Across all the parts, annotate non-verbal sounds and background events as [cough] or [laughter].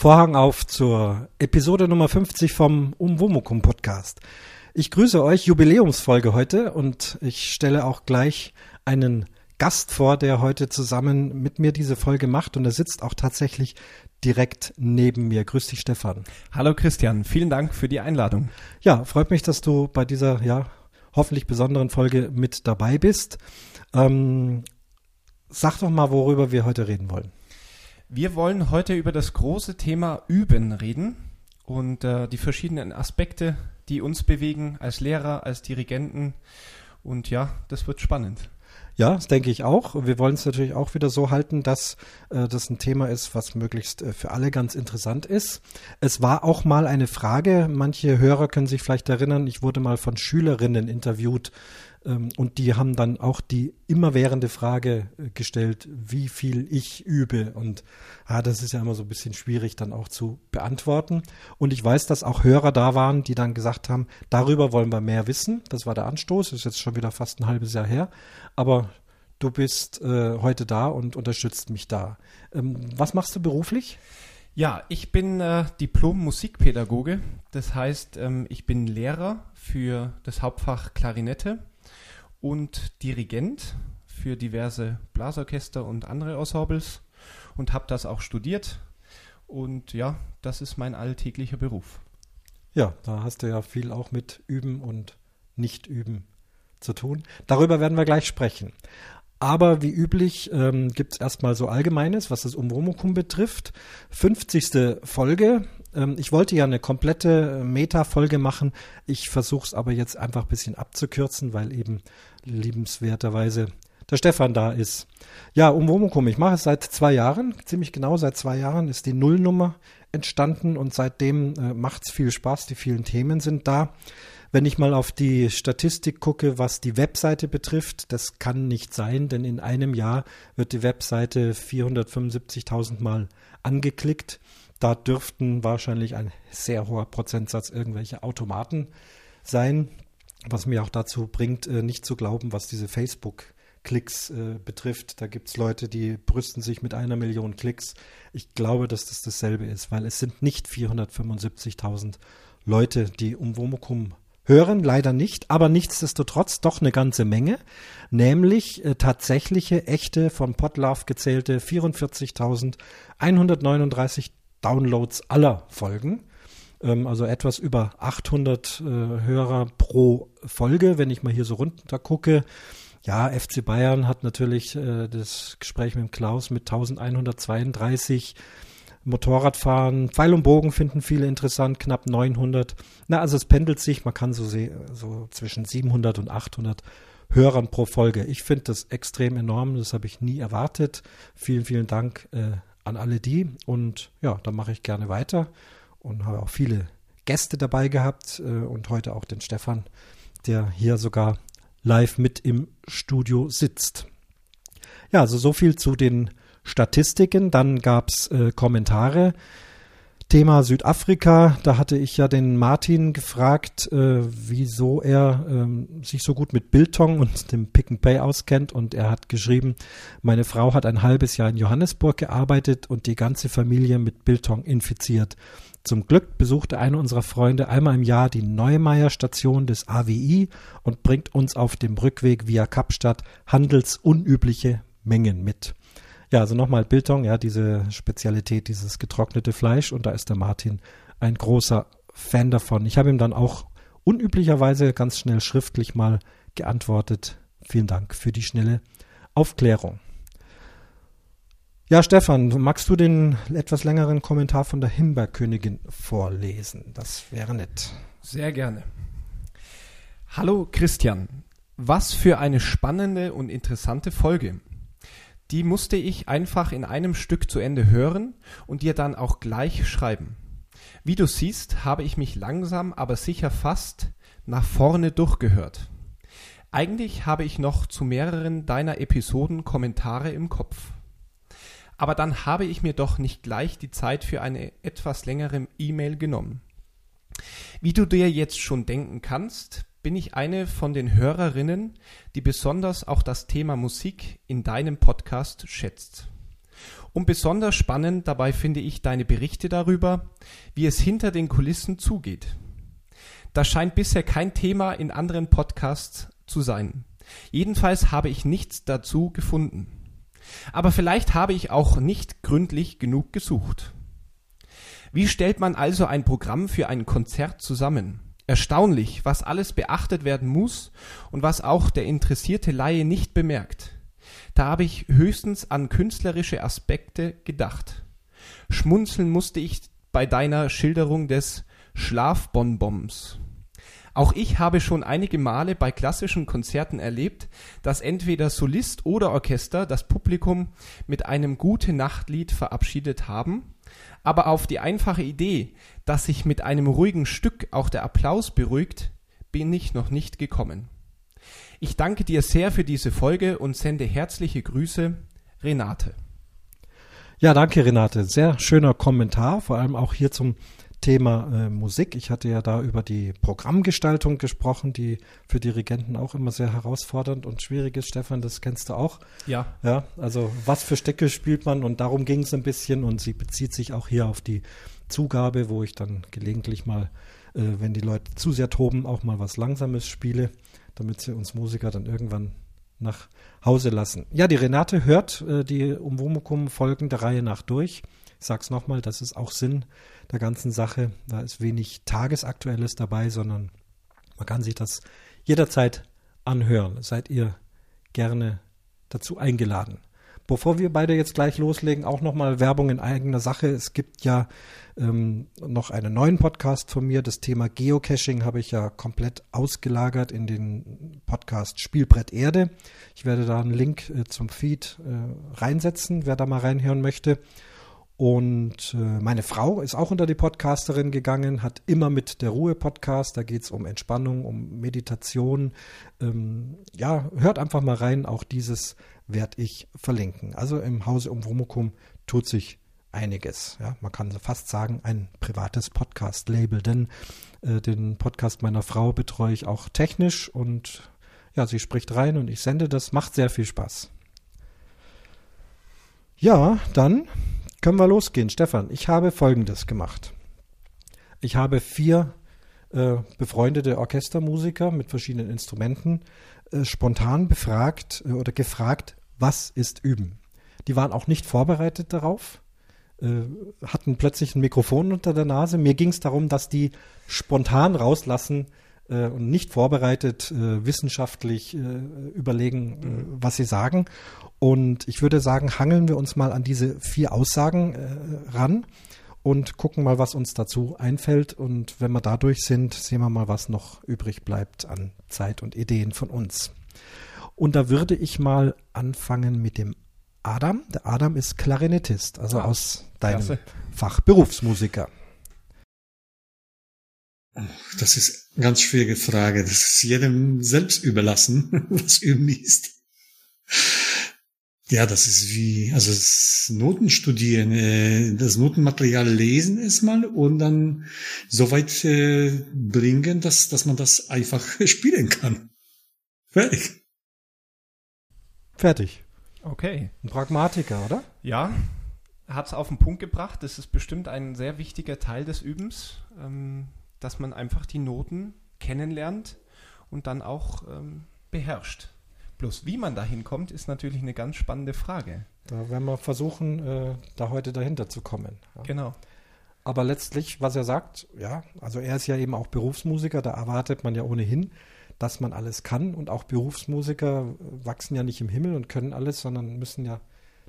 Vorhang auf zur Episode Nummer 50 vom Umwomukum Podcast. Ich grüße euch, Jubiläumsfolge heute und ich stelle auch gleich einen Gast vor, der heute zusammen mit mir diese Folge macht und er sitzt auch tatsächlich direkt neben mir. Grüß dich, Stefan. Hallo Christian, vielen Dank für die Einladung. Ja, freut mich, dass du bei dieser, ja, hoffentlich besonderen Folge mit dabei bist. Ähm, sag doch mal, worüber wir heute reden wollen. Wir wollen heute über das große Thema Üben reden und äh, die verschiedenen Aspekte, die uns bewegen als Lehrer, als Dirigenten. Und ja, das wird spannend. Ja, das denke ich auch. Wir wollen es natürlich auch wieder so halten, dass äh, das ein Thema ist, was möglichst äh, für alle ganz interessant ist. Es war auch mal eine Frage, manche Hörer können sich vielleicht erinnern, ich wurde mal von Schülerinnen interviewt, und die haben dann auch die immerwährende Frage äh, gestellt, wie viel ich übe. Und ah, das ist ja immer so ein bisschen schwierig dann auch zu beantworten. Und ich weiß, dass auch Hörer da waren, die dann gesagt haben, darüber wollen wir mehr wissen. Das war der Anstoß, ist jetzt schon wieder fast ein halbes Jahr her. Aber du bist äh, heute da und unterstützt mich da. Ähm, was machst du beruflich? Ja, ich bin äh, Diplom-Musikpädagoge. Das heißt, ähm, ich bin Lehrer für das Hauptfach Klarinette und Dirigent für diverse Blasorchester und andere Ensembles und habe das auch studiert. Und ja, das ist mein alltäglicher Beruf. Ja, da hast du ja viel auch mit Üben und Nicht-Üben zu tun. Darüber werden wir gleich sprechen. Aber wie üblich ähm, gibt es erstmal so Allgemeines, was das Umwomukum betrifft. 50. Folge. Ähm, ich wollte ja eine komplette Meta-Folge machen. Ich versuche es aber jetzt einfach ein bisschen abzukürzen, weil eben liebenswerterweise der Stefan da ist. Ja, Umwomukum, ich mache es seit zwei Jahren, ziemlich genau seit zwei Jahren ist die Nullnummer entstanden und seitdem äh, macht es viel Spaß, die vielen Themen sind da. Wenn ich mal auf die Statistik gucke, was die Webseite betrifft, das kann nicht sein, denn in einem Jahr wird die Webseite 475.000 Mal angeklickt. Da dürften wahrscheinlich ein sehr hoher Prozentsatz irgendwelche Automaten sein, was mir auch dazu bringt, äh, nicht zu glauben, was diese Facebook Klicks äh, betrifft. Da gibt es Leute, die brüsten sich mit einer Million Klicks. Ich glaube, dass das dasselbe ist, weil es sind nicht 475.000 Leute, die um Womokum hören, leider nicht, aber nichtsdestotrotz doch eine ganze Menge, nämlich äh, tatsächliche, echte, von Podlove gezählte 44.139 Downloads aller Folgen. Ähm, also etwas über 800 äh, Hörer pro Folge, wenn ich mal hier so runter gucke. Ja, FC Bayern hat natürlich äh, das Gespräch mit Klaus mit 1132. Motorradfahren, Pfeil und Bogen finden viele interessant, knapp 900. Na, also es pendelt sich, man kann so, so zwischen 700 und 800 Hörern pro Folge. Ich finde das extrem enorm, das habe ich nie erwartet. Vielen, vielen Dank äh, an alle die und ja, da mache ich gerne weiter und habe auch viele Gäste dabei gehabt äh, und heute auch den Stefan, der hier sogar live mit im Studio sitzt. Ja, also so viel zu den Statistiken. Dann gab es äh, Kommentare. Thema Südafrika, da hatte ich ja den Martin gefragt, äh, wieso er ähm, sich so gut mit Biltong und dem Pick and Pay auskennt und er hat geschrieben, meine Frau hat ein halbes Jahr in Johannesburg gearbeitet und die ganze Familie mit Biltong infiziert. Zum Glück besuchte einer unserer Freunde einmal im Jahr die Neumeier Station des AWI und bringt uns auf dem Rückweg via Kapstadt handelsunübliche Mengen mit. Ja, also nochmal Biltong, ja, diese Spezialität, dieses getrocknete Fleisch und da ist der Martin ein großer Fan davon. Ich habe ihm dann auch unüblicherweise ganz schnell schriftlich mal geantwortet. Vielen Dank für die schnelle Aufklärung. Ja, Stefan, magst du den etwas längeren Kommentar von der Himbeerkönigin vorlesen? Das wäre nett. Sehr gerne. Hallo Christian, was für eine spannende und interessante Folge die musste ich einfach in einem Stück zu Ende hören und dir dann auch gleich schreiben. Wie du siehst, habe ich mich langsam, aber sicher fast nach vorne durchgehört. Eigentlich habe ich noch zu mehreren deiner Episoden Kommentare im Kopf. Aber dann habe ich mir doch nicht gleich die Zeit für eine etwas längere E-Mail genommen. Wie du dir jetzt schon denken kannst, bin ich eine von den Hörerinnen, die besonders auch das Thema Musik in deinem Podcast schätzt. Und besonders spannend dabei finde ich deine Berichte darüber, wie es hinter den Kulissen zugeht. Das scheint bisher kein Thema in anderen Podcasts zu sein. Jedenfalls habe ich nichts dazu gefunden. Aber vielleicht habe ich auch nicht gründlich genug gesucht. Wie stellt man also ein Programm für ein Konzert zusammen? Erstaunlich, was alles beachtet werden muss und was auch der interessierte Laie nicht bemerkt. Da habe ich höchstens an künstlerische Aspekte gedacht. Schmunzeln musste ich bei deiner Schilderung des Schlafbonbons. Auch ich habe schon einige Male bei klassischen Konzerten erlebt, dass entweder Solist oder Orchester das Publikum mit einem gute Nachtlied verabschiedet haben, aber auf die einfache Idee, dass sich mit einem ruhigen Stück auch der Applaus beruhigt, bin ich noch nicht gekommen. Ich danke dir sehr für diese Folge und sende herzliche Grüße, Renate. Ja, danke Renate. Sehr schöner Kommentar, vor allem auch hier zum Thema äh, Musik. Ich hatte ja da über die Programmgestaltung gesprochen, die für Dirigenten auch immer sehr herausfordernd und schwierig ist. Stefan, das kennst du auch. Ja. Ja, also was für Stücke spielt man und darum ging es ein bisschen und sie bezieht sich auch hier auf die Zugabe, wo ich dann gelegentlich mal, äh, wenn die Leute zu sehr toben, auch mal was Langsames spiele, damit sie uns Musiker dann irgendwann nach Hause lassen. Ja, die Renate hört äh, die Umwomukum-Folgen der Reihe nach durch. Ich sag's nochmal, das ist auch Sinn der ganzen Sache. Da ist wenig Tagesaktuelles dabei, sondern man kann sich das jederzeit anhören. Seid ihr gerne dazu eingeladen. Bevor wir beide jetzt gleich loslegen, auch nochmal Werbung in eigener Sache. Es gibt ja ähm, noch einen neuen Podcast von mir. Das Thema Geocaching habe ich ja komplett ausgelagert in den Podcast Spielbrett Erde. Ich werde da einen Link äh, zum Feed äh, reinsetzen, wer da mal reinhören möchte. Und äh, meine Frau ist auch unter die Podcasterin gegangen, hat immer mit der Ruhe-Podcast, da geht es um Entspannung, um Meditation. Ähm, ja, hört einfach mal rein, auch dieses werde ich verlinken. Also im Hause um Womukum tut sich einiges. Ja, man kann fast sagen, ein privates Podcast-Label, denn äh, den Podcast meiner Frau betreue ich auch technisch und ja, sie spricht rein und ich sende das, macht sehr viel Spaß. Ja, dann können wir losgehen, Stefan? Ich habe Folgendes gemacht. Ich habe vier äh, befreundete Orchestermusiker mit verschiedenen Instrumenten äh, spontan befragt äh, oder gefragt, was ist Üben? Die waren auch nicht vorbereitet darauf, äh, hatten plötzlich ein Mikrofon unter der Nase. Mir ging es darum, dass die spontan rauslassen äh, und nicht vorbereitet äh, wissenschaftlich überlegen, was sie sagen. Und ich würde sagen, hangeln wir uns mal an diese vier Aussagen äh, ran und gucken mal, was uns dazu einfällt. Und wenn wir dadurch sind, sehen wir mal, was noch übrig bleibt an Zeit und Ideen von uns. Und da würde ich mal anfangen mit dem Adam. Der Adam ist Klarinettist, also ah, aus deinem klasse. Fach Berufsmusiker. Das ist eine ganz schwierige Frage. Das ist jedem selbst überlassen, [laughs] was üben ist. Ja, das ist wie, also das Noten studieren, äh, das Notenmaterial lesen erstmal und dann so weit äh, bringen, dass, dass man das einfach [laughs] spielen kann. Fertig. Fertig. Okay. Ein Pragmatiker, oder? Ja, hat es auf den Punkt gebracht. Das ist bestimmt ein sehr wichtiger Teil des Übens, ähm, dass man einfach die Noten kennenlernt und dann auch ähm, beherrscht. Bloß wie man da hinkommt, ist natürlich eine ganz spannende Frage. Da werden wir versuchen, äh, da heute dahinter zu kommen. Ja. Genau. Aber letztlich, was er sagt, ja, also er ist ja eben auch Berufsmusiker, da erwartet man ja ohnehin, dass man alles kann. Und auch Berufsmusiker wachsen ja nicht im Himmel und können alles, sondern müssen ja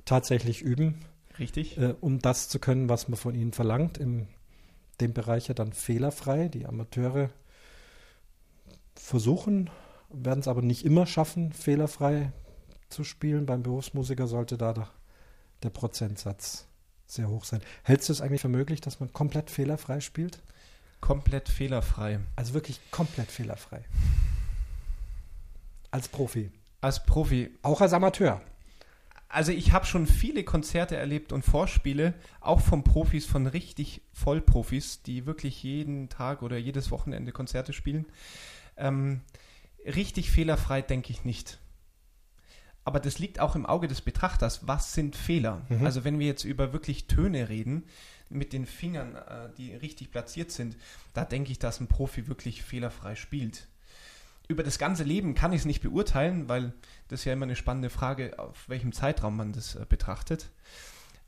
tatsächlich üben. Richtig. Äh, um das zu können, was man von ihnen verlangt. In dem Bereich ja dann fehlerfrei. Die Amateure versuchen werden es aber nicht immer schaffen, fehlerfrei zu spielen. Beim Berufsmusiker sollte da der Prozentsatz sehr hoch sein. Hältst du es eigentlich für möglich, dass man komplett fehlerfrei spielt? Komplett fehlerfrei. Also wirklich komplett fehlerfrei. Als Profi. Als Profi. Auch als Amateur. Also ich habe schon viele Konzerte erlebt und Vorspiele, auch von Profis, von richtig Vollprofis, die wirklich jeden Tag oder jedes Wochenende Konzerte spielen. Ähm, richtig fehlerfrei denke ich nicht. aber das liegt auch im Auge des Betrachters. Was sind Fehler? Mhm. Also wenn wir jetzt über wirklich Töne reden, mit den Fingern, äh, die richtig platziert sind, da denke ich, dass ein Profi wirklich fehlerfrei spielt. Über das ganze Leben kann ich es nicht beurteilen, weil das ist ja immer eine spannende Frage, auf welchem Zeitraum man das äh, betrachtet.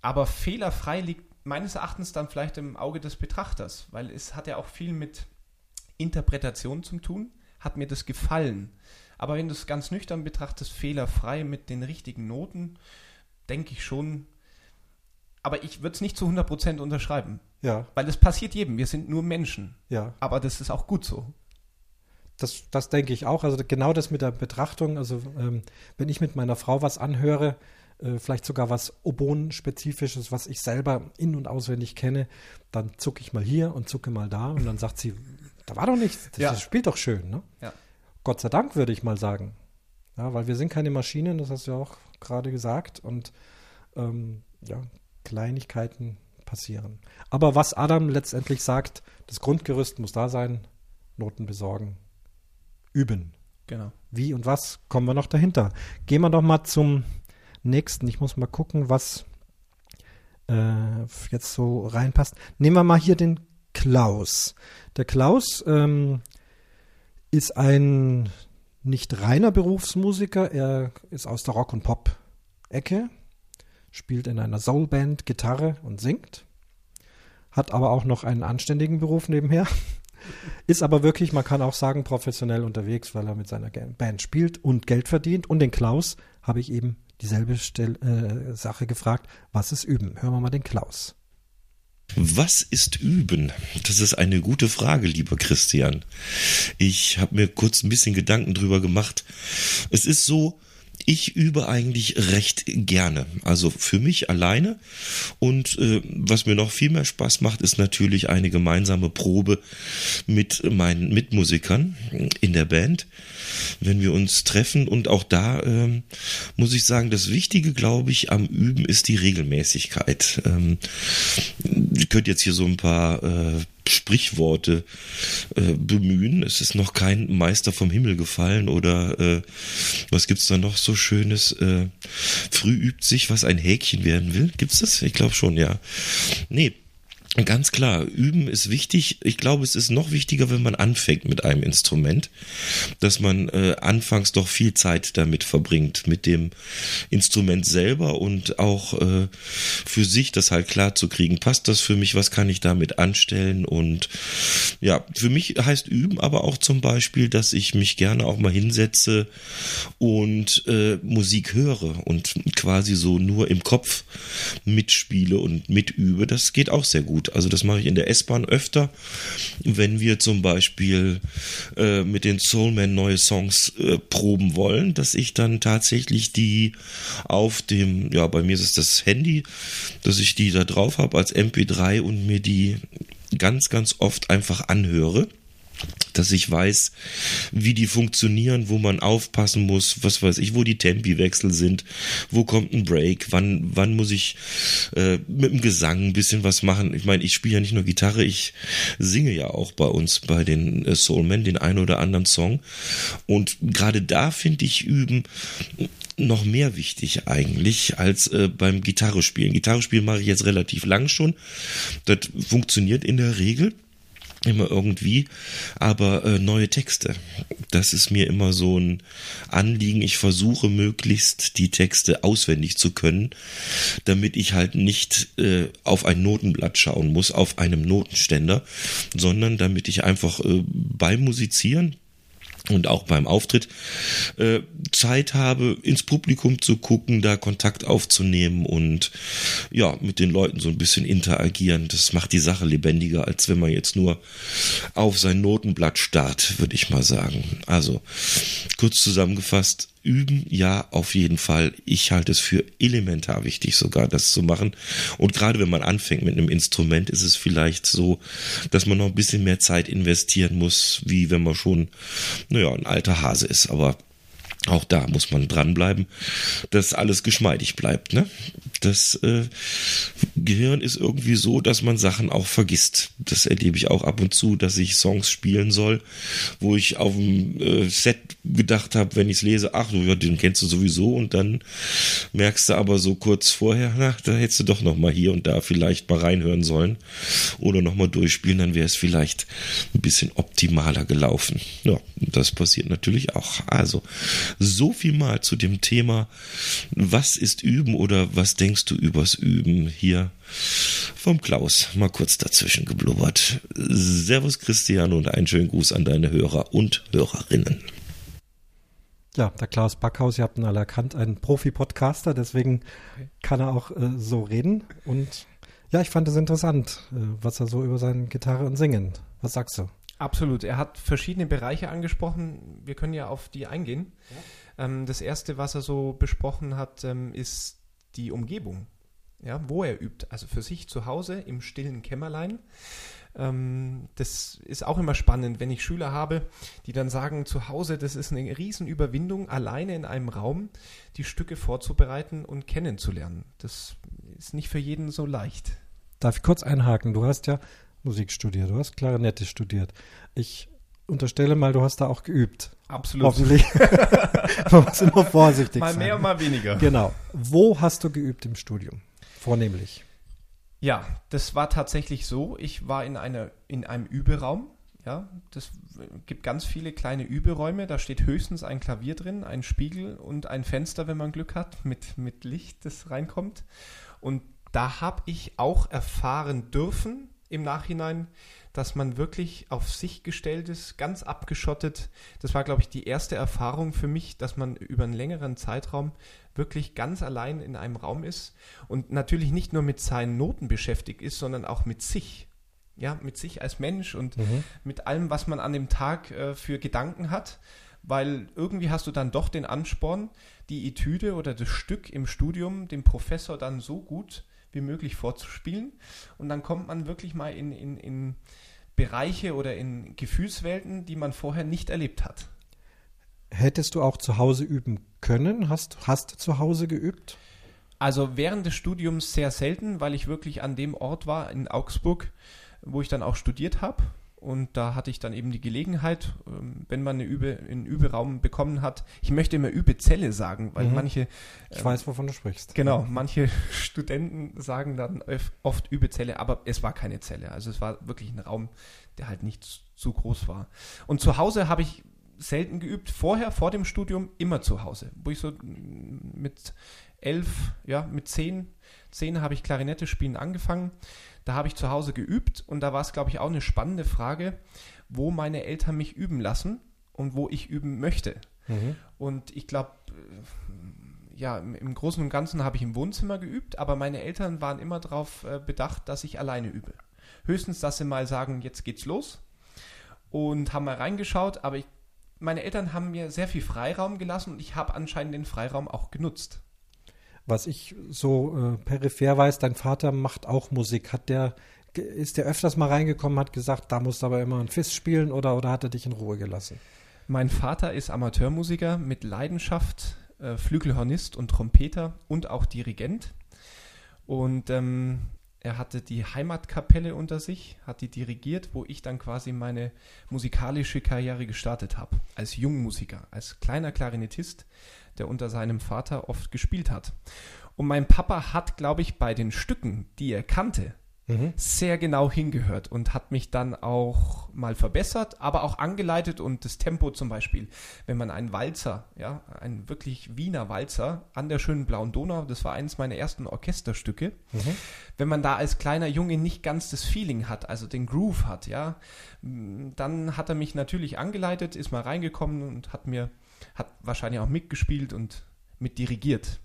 Aber fehlerfrei liegt meines Erachtens dann vielleicht im Auge des Betrachters, weil es hat ja auch viel mit Interpretation zu tun. Hat mir das gefallen? Aber wenn du es ganz nüchtern betrachtest, fehlerfrei mit den richtigen Noten, denke ich schon. Aber ich würde es nicht zu 100% unterschreiben. Ja. Weil das passiert jedem. Wir sind nur Menschen. Ja. Aber das ist auch gut so. Das, das denke ich auch. Also genau das mit der Betrachtung. Also ähm, wenn ich mit meiner Frau was anhöre, äh, vielleicht sogar was Oboen-spezifisches, was ich selber in- und auswendig kenne, dann zucke ich mal hier und zucke mal da und dann sagt sie, da war doch nichts, das, Ja. das spielt doch schön. Ne? Ja. Gott sei Dank, würde ich mal sagen. Ja, weil wir sind keine Maschinen, das hast du ja auch gerade gesagt. Und ähm, ja, Kleinigkeiten passieren. Aber was Adam letztendlich sagt, das Grundgerüst muss da sein, Noten besorgen, üben. Genau. Wie und was kommen wir noch dahinter? Gehen wir doch mal zum nächsten. Ich muss mal gucken, was äh, jetzt so reinpasst. Nehmen wir mal hier den Klaus. Der Klaus ähm, ist ein nicht reiner Berufsmusiker. Er ist aus der Rock- und Pop-Ecke, spielt in einer Soulband Gitarre und singt. Hat aber auch noch einen anständigen Beruf nebenher. Ist aber wirklich, man kann auch sagen, professionell unterwegs, weil er mit seiner Band spielt und Geld verdient. Und den Klaus habe ich eben dieselbe Stell äh, Sache gefragt. Was ist Üben? Hören wir mal den Klaus. Was ist Üben? Das ist eine gute Frage, lieber Christian. Ich habe mir kurz ein bisschen Gedanken drüber gemacht. Es ist so, ich übe eigentlich recht gerne. Also für mich alleine. Und äh, was mir noch viel mehr Spaß macht, ist natürlich eine gemeinsame Probe mit meinen Mitmusikern in der Band, wenn wir uns treffen. Und auch da ähm, muss ich sagen, das Wichtige, glaube ich, am Üben ist die Regelmäßigkeit. Ähm, ich könnte jetzt hier so ein paar äh, Sprichworte äh, bemühen. Es ist noch kein Meister vom Himmel gefallen oder äh, was gibt's da noch so Schönes? Äh, früh übt sich, was ein Häkchen werden will. Gibt's das? Ich glaube schon, ja. Nee. Ganz klar, üben ist wichtig. Ich glaube, es ist noch wichtiger, wenn man anfängt mit einem Instrument, dass man äh, anfangs doch viel Zeit damit verbringt, mit dem Instrument selber und auch äh, für sich das halt klar zu kriegen. Passt das für mich? Was kann ich damit anstellen? Und ja, für mich heißt üben aber auch zum Beispiel, dass ich mich gerne auch mal hinsetze und äh, Musik höre und quasi so nur im Kopf mitspiele und mitübe. Das geht auch sehr gut. Also das mache ich in der S-Bahn öfter, wenn wir zum Beispiel äh, mit den Soulman neue Songs äh, proben wollen, dass ich dann tatsächlich die auf dem, ja, bei mir ist es das Handy, dass ich die da drauf habe als MP3 und mir die ganz, ganz oft einfach anhöre dass ich weiß, wie die funktionieren, wo man aufpassen muss, was weiß ich, wo die Tempiwechsel sind, wo kommt ein Break, wann, wann muss ich äh, mit dem Gesang ein bisschen was machen. Ich meine, ich spiele ja nicht nur Gitarre, ich singe ja auch bei uns bei den äh, Soulmen den einen oder anderen Song. Und gerade da finde ich üben noch mehr wichtig eigentlich als äh, beim Gitarre spielen. Mache ich jetzt relativ lang schon. Das funktioniert in der Regel immer irgendwie, aber äh, neue Texte. Das ist mir immer so ein Anliegen. Ich versuche möglichst die Texte auswendig zu können, damit ich halt nicht äh, auf ein Notenblatt schauen muss, auf einem Notenständer, sondern damit ich einfach äh, beim Musizieren und auch beim Auftritt äh, Zeit habe, ins Publikum zu gucken, da Kontakt aufzunehmen und ja, mit den Leuten so ein bisschen interagieren. Das macht die Sache lebendiger, als wenn man jetzt nur auf sein Notenblatt starrt, würde ich mal sagen. Also, kurz zusammengefasst, üben, ja, auf jeden Fall. Ich halte es für elementar wichtig, sogar das zu machen. Und gerade wenn man anfängt mit einem Instrument, ist es vielleicht so, dass man noch ein bisschen mehr Zeit investieren muss, wie wenn man schon, naja, ein alter Hase ist. Aber auch da muss man dranbleiben, dass alles geschmeidig bleibt. Ne? Das äh, Gehirn ist irgendwie so, dass man Sachen auch vergisst. Das erlebe ich auch ab und zu, dass ich Songs spielen soll, wo ich auf dem äh, Set gedacht habe, wenn ich es lese, ach, ja, den kennst du sowieso und dann merkst du aber so kurz vorher, na, da hättest du doch noch mal hier und da vielleicht mal reinhören sollen oder noch mal durchspielen, dann wäre es vielleicht ein bisschen optimaler gelaufen. Ja, das passiert natürlich auch. Also so viel mal zu dem Thema, was ist Üben oder was denkst du übers Üben hier vom Klaus. Mal kurz dazwischen geblubbert. Servus Christian und einen schönen Gruß an deine Hörer und Hörerinnen. Ja, der Klaus Backhaus, ihr habt ihn alle erkannt, ein Profi-Podcaster, deswegen kann er auch äh, so reden. Und ja, ich fand es interessant, äh, was er so über seine Gitarre und Singen. Was sagst du? Absolut. Er hat verschiedene Bereiche angesprochen. Wir können ja auf die eingehen. Ja. Ähm, das erste, was er so besprochen hat, ähm, ist die Umgebung. Ja, wo er übt. Also für sich zu Hause im stillen Kämmerlein. Ähm, das ist auch immer spannend, wenn ich Schüler habe, die dann sagen, zu Hause, das ist eine Riesenüberwindung, alleine in einem Raum die Stücke vorzubereiten und kennenzulernen. Das ist nicht für jeden so leicht. Darf ich kurz einhaken? Du hast ja Musik studiert, du hast Klarinette studiert. Ich unterstelle mal, du hast da auch geübt. Absolut. Hoffentlich. [laughs] Man muss immer vorsichtig mal sein. Mal mehr, mal weniger. Genau. Wo hast du geübt im Studium? Vornehmlich. Ja, das war tatsächlich so. Ich war in, einer, in einem Überaum. Ja, das gibt ganz viele kleine Überäume. Da steht höchstens ein Klavier drin, ein Spiegel und ein Fenster, wenn man Glück hat, mit, mit Licht, das reinkommt. Und da habe ich auch erfahren dürfen, im Nachhinein, dass man wirklich auf sich gestellt ist, ganz abgeschottet. Das war, glaube ich, die erste Erfahrung für mich, dass man über einen längeren Zeitraum wirklich ganz allein in einem Raum ist und natürlich nicht nur mit seinen Noten beschäftigt ist, sondern auch mit sich. Ja, mit sich als Mensch und mhm. mit allem, was man an dem Tag äh, für Gedanken hat, weil irgendwie hast du dann doch den Ansporn, die Etüde oder das Stück im Studium dem Professor dann so gut wie möglich vorzuspielen. Und dann kommt man wirklich mal in, in, in Bereiche oder in Gefühlswelten, die man vorher nicht erlebt hat. Hättest du auch zu Hause üben können? Hast, hast du zu Hause geübt? Also während des Studiums sehr selten, weil ich wirklich an dem Ort war in Augsburg, wo ich dann auch studiert habe. Und da hatte ich dann eben die Gelegenheit, ähm, wenn man eine Übe, einen Überaum bekommen hat. Ich möchte immer Übezelle sagen, weil mhm. manche. Ich ähm, weiß, wovon du sprichst. Genau, manche [laughs] Studenten sagen dann oft Übezelle, aber es war keine Zelle. Also es war wirklich ein Raum, der halt nicht zu groß war. Und zu Hause habe ich selten geübt. Vorher, vor dem Studium, immer zu Hause. Wo ich so mit elf, ja, mit zehn, zehn habe ich Klarinette spielen angefangen. Da habe ich zu Hause geübt und da war es, glaube ich, auch eine spannende Frage, wo meine Eltern mich üben lassen und wo ich üben möchte. Mhm. Und ich glaube, äh, ja, im Großen und Ganzen habe ich im Wohnzimmer geübt, aber meine Eltern waren immer darauf äh, bedacht, dass ich alleine übe. Höchstens, dass sie mal sagen, jetzt geht's los und haben mal reingeschaut, aber ich, meine Eltern haben mir sehr viel Freiraum gelassen und ich habe anscheinend den Freiraum auch genutzt was ich so äh, peripher weiß, dein Vater macht auch Musik. Hat der, ist der öfters mal reingekommen, hat gesagt, da musst du aber immer ein Fist spielen oder, oder hat er dich in Ruhe gelassen? Mein Vater ist Amateurmusiker mit Leidenschaft, äh, Flügelhornist und Trompeter und auch Dirigent. Und ähm, er hatte die Heimatkapelle unter sich, hat die dirigiert, wo ich dann quasi meine musikalische Karriere gestartet habe. Als Jungmusiker, als kleiner Klarinettist der unter seinem Vater oft gespielt hat. Und mein Papa hat, glaube ich, bei den Stücken, die er kannte, mhm. sehr genau hingehört und hat mich dann auch mal verbessert, aber auch angeleitet und das Tempo zum Beispiel, wenn man einen Walzer, ja, ein wirklich Wiener Walzer an der schönen blauen Donau, das war eines meiner ersten Orchesterstücke, mhm. wenn man da als kleiner Junge nicht ganz das Feeling hat, also den Groove hat, ja, dann hat er mich natürlich angeleitet, ist mal reingekommen und hat mir hat wahrscheinlich auch mitgespielt und mit dirigiert.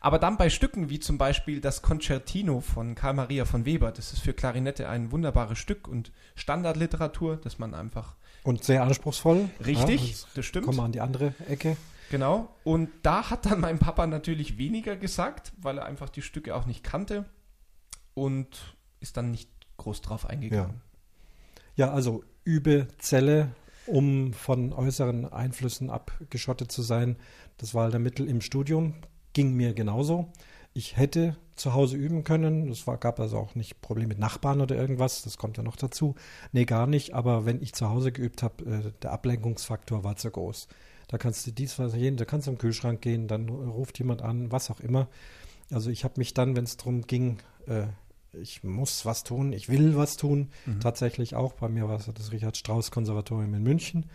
Aber dann bei Stücken wie zum Beispiel das Concertino von Karl Maria von Weber, das ist für Klarinette ein wunderbares Stück und Standardliteratur, dass man einfach. Und sehr anspruchsvoll. Richtig, ja, das stimmt. Kommen wir an die andere Ecke. Genau. Und da hat dann mein Papa natürlich weniger gesagt, weil er einfach die Stücke auch nicht kannte und ist dann nicht groß drauf eingegangen. Ja, ja also Übezelle um von äußeren Einflüssen abgeschottet zu sein. Das war der Mittel im Studium, ging mir genauso. Ich hätte zu Hause üben können. Es gab also auch nicht Probleme mit Nachbarn oder irgendwas. Das kommt ja noch dazu. Nee, gar nicht. Aber wenn ich zu Hause geübt habe, äh, der Ablenkungsfaktor war zu groß. Da kannst du dies, was jeden, da kannst du im Kühlschrank gehen, dann ruft jemand an, was auch immer. Also ich habe mich dann, wenn es darum ging, äh, ich muss was tun, ich will was tun, mhm. tatsächlich auch. Bei mir war es das Richard Strauss Konservatorium in München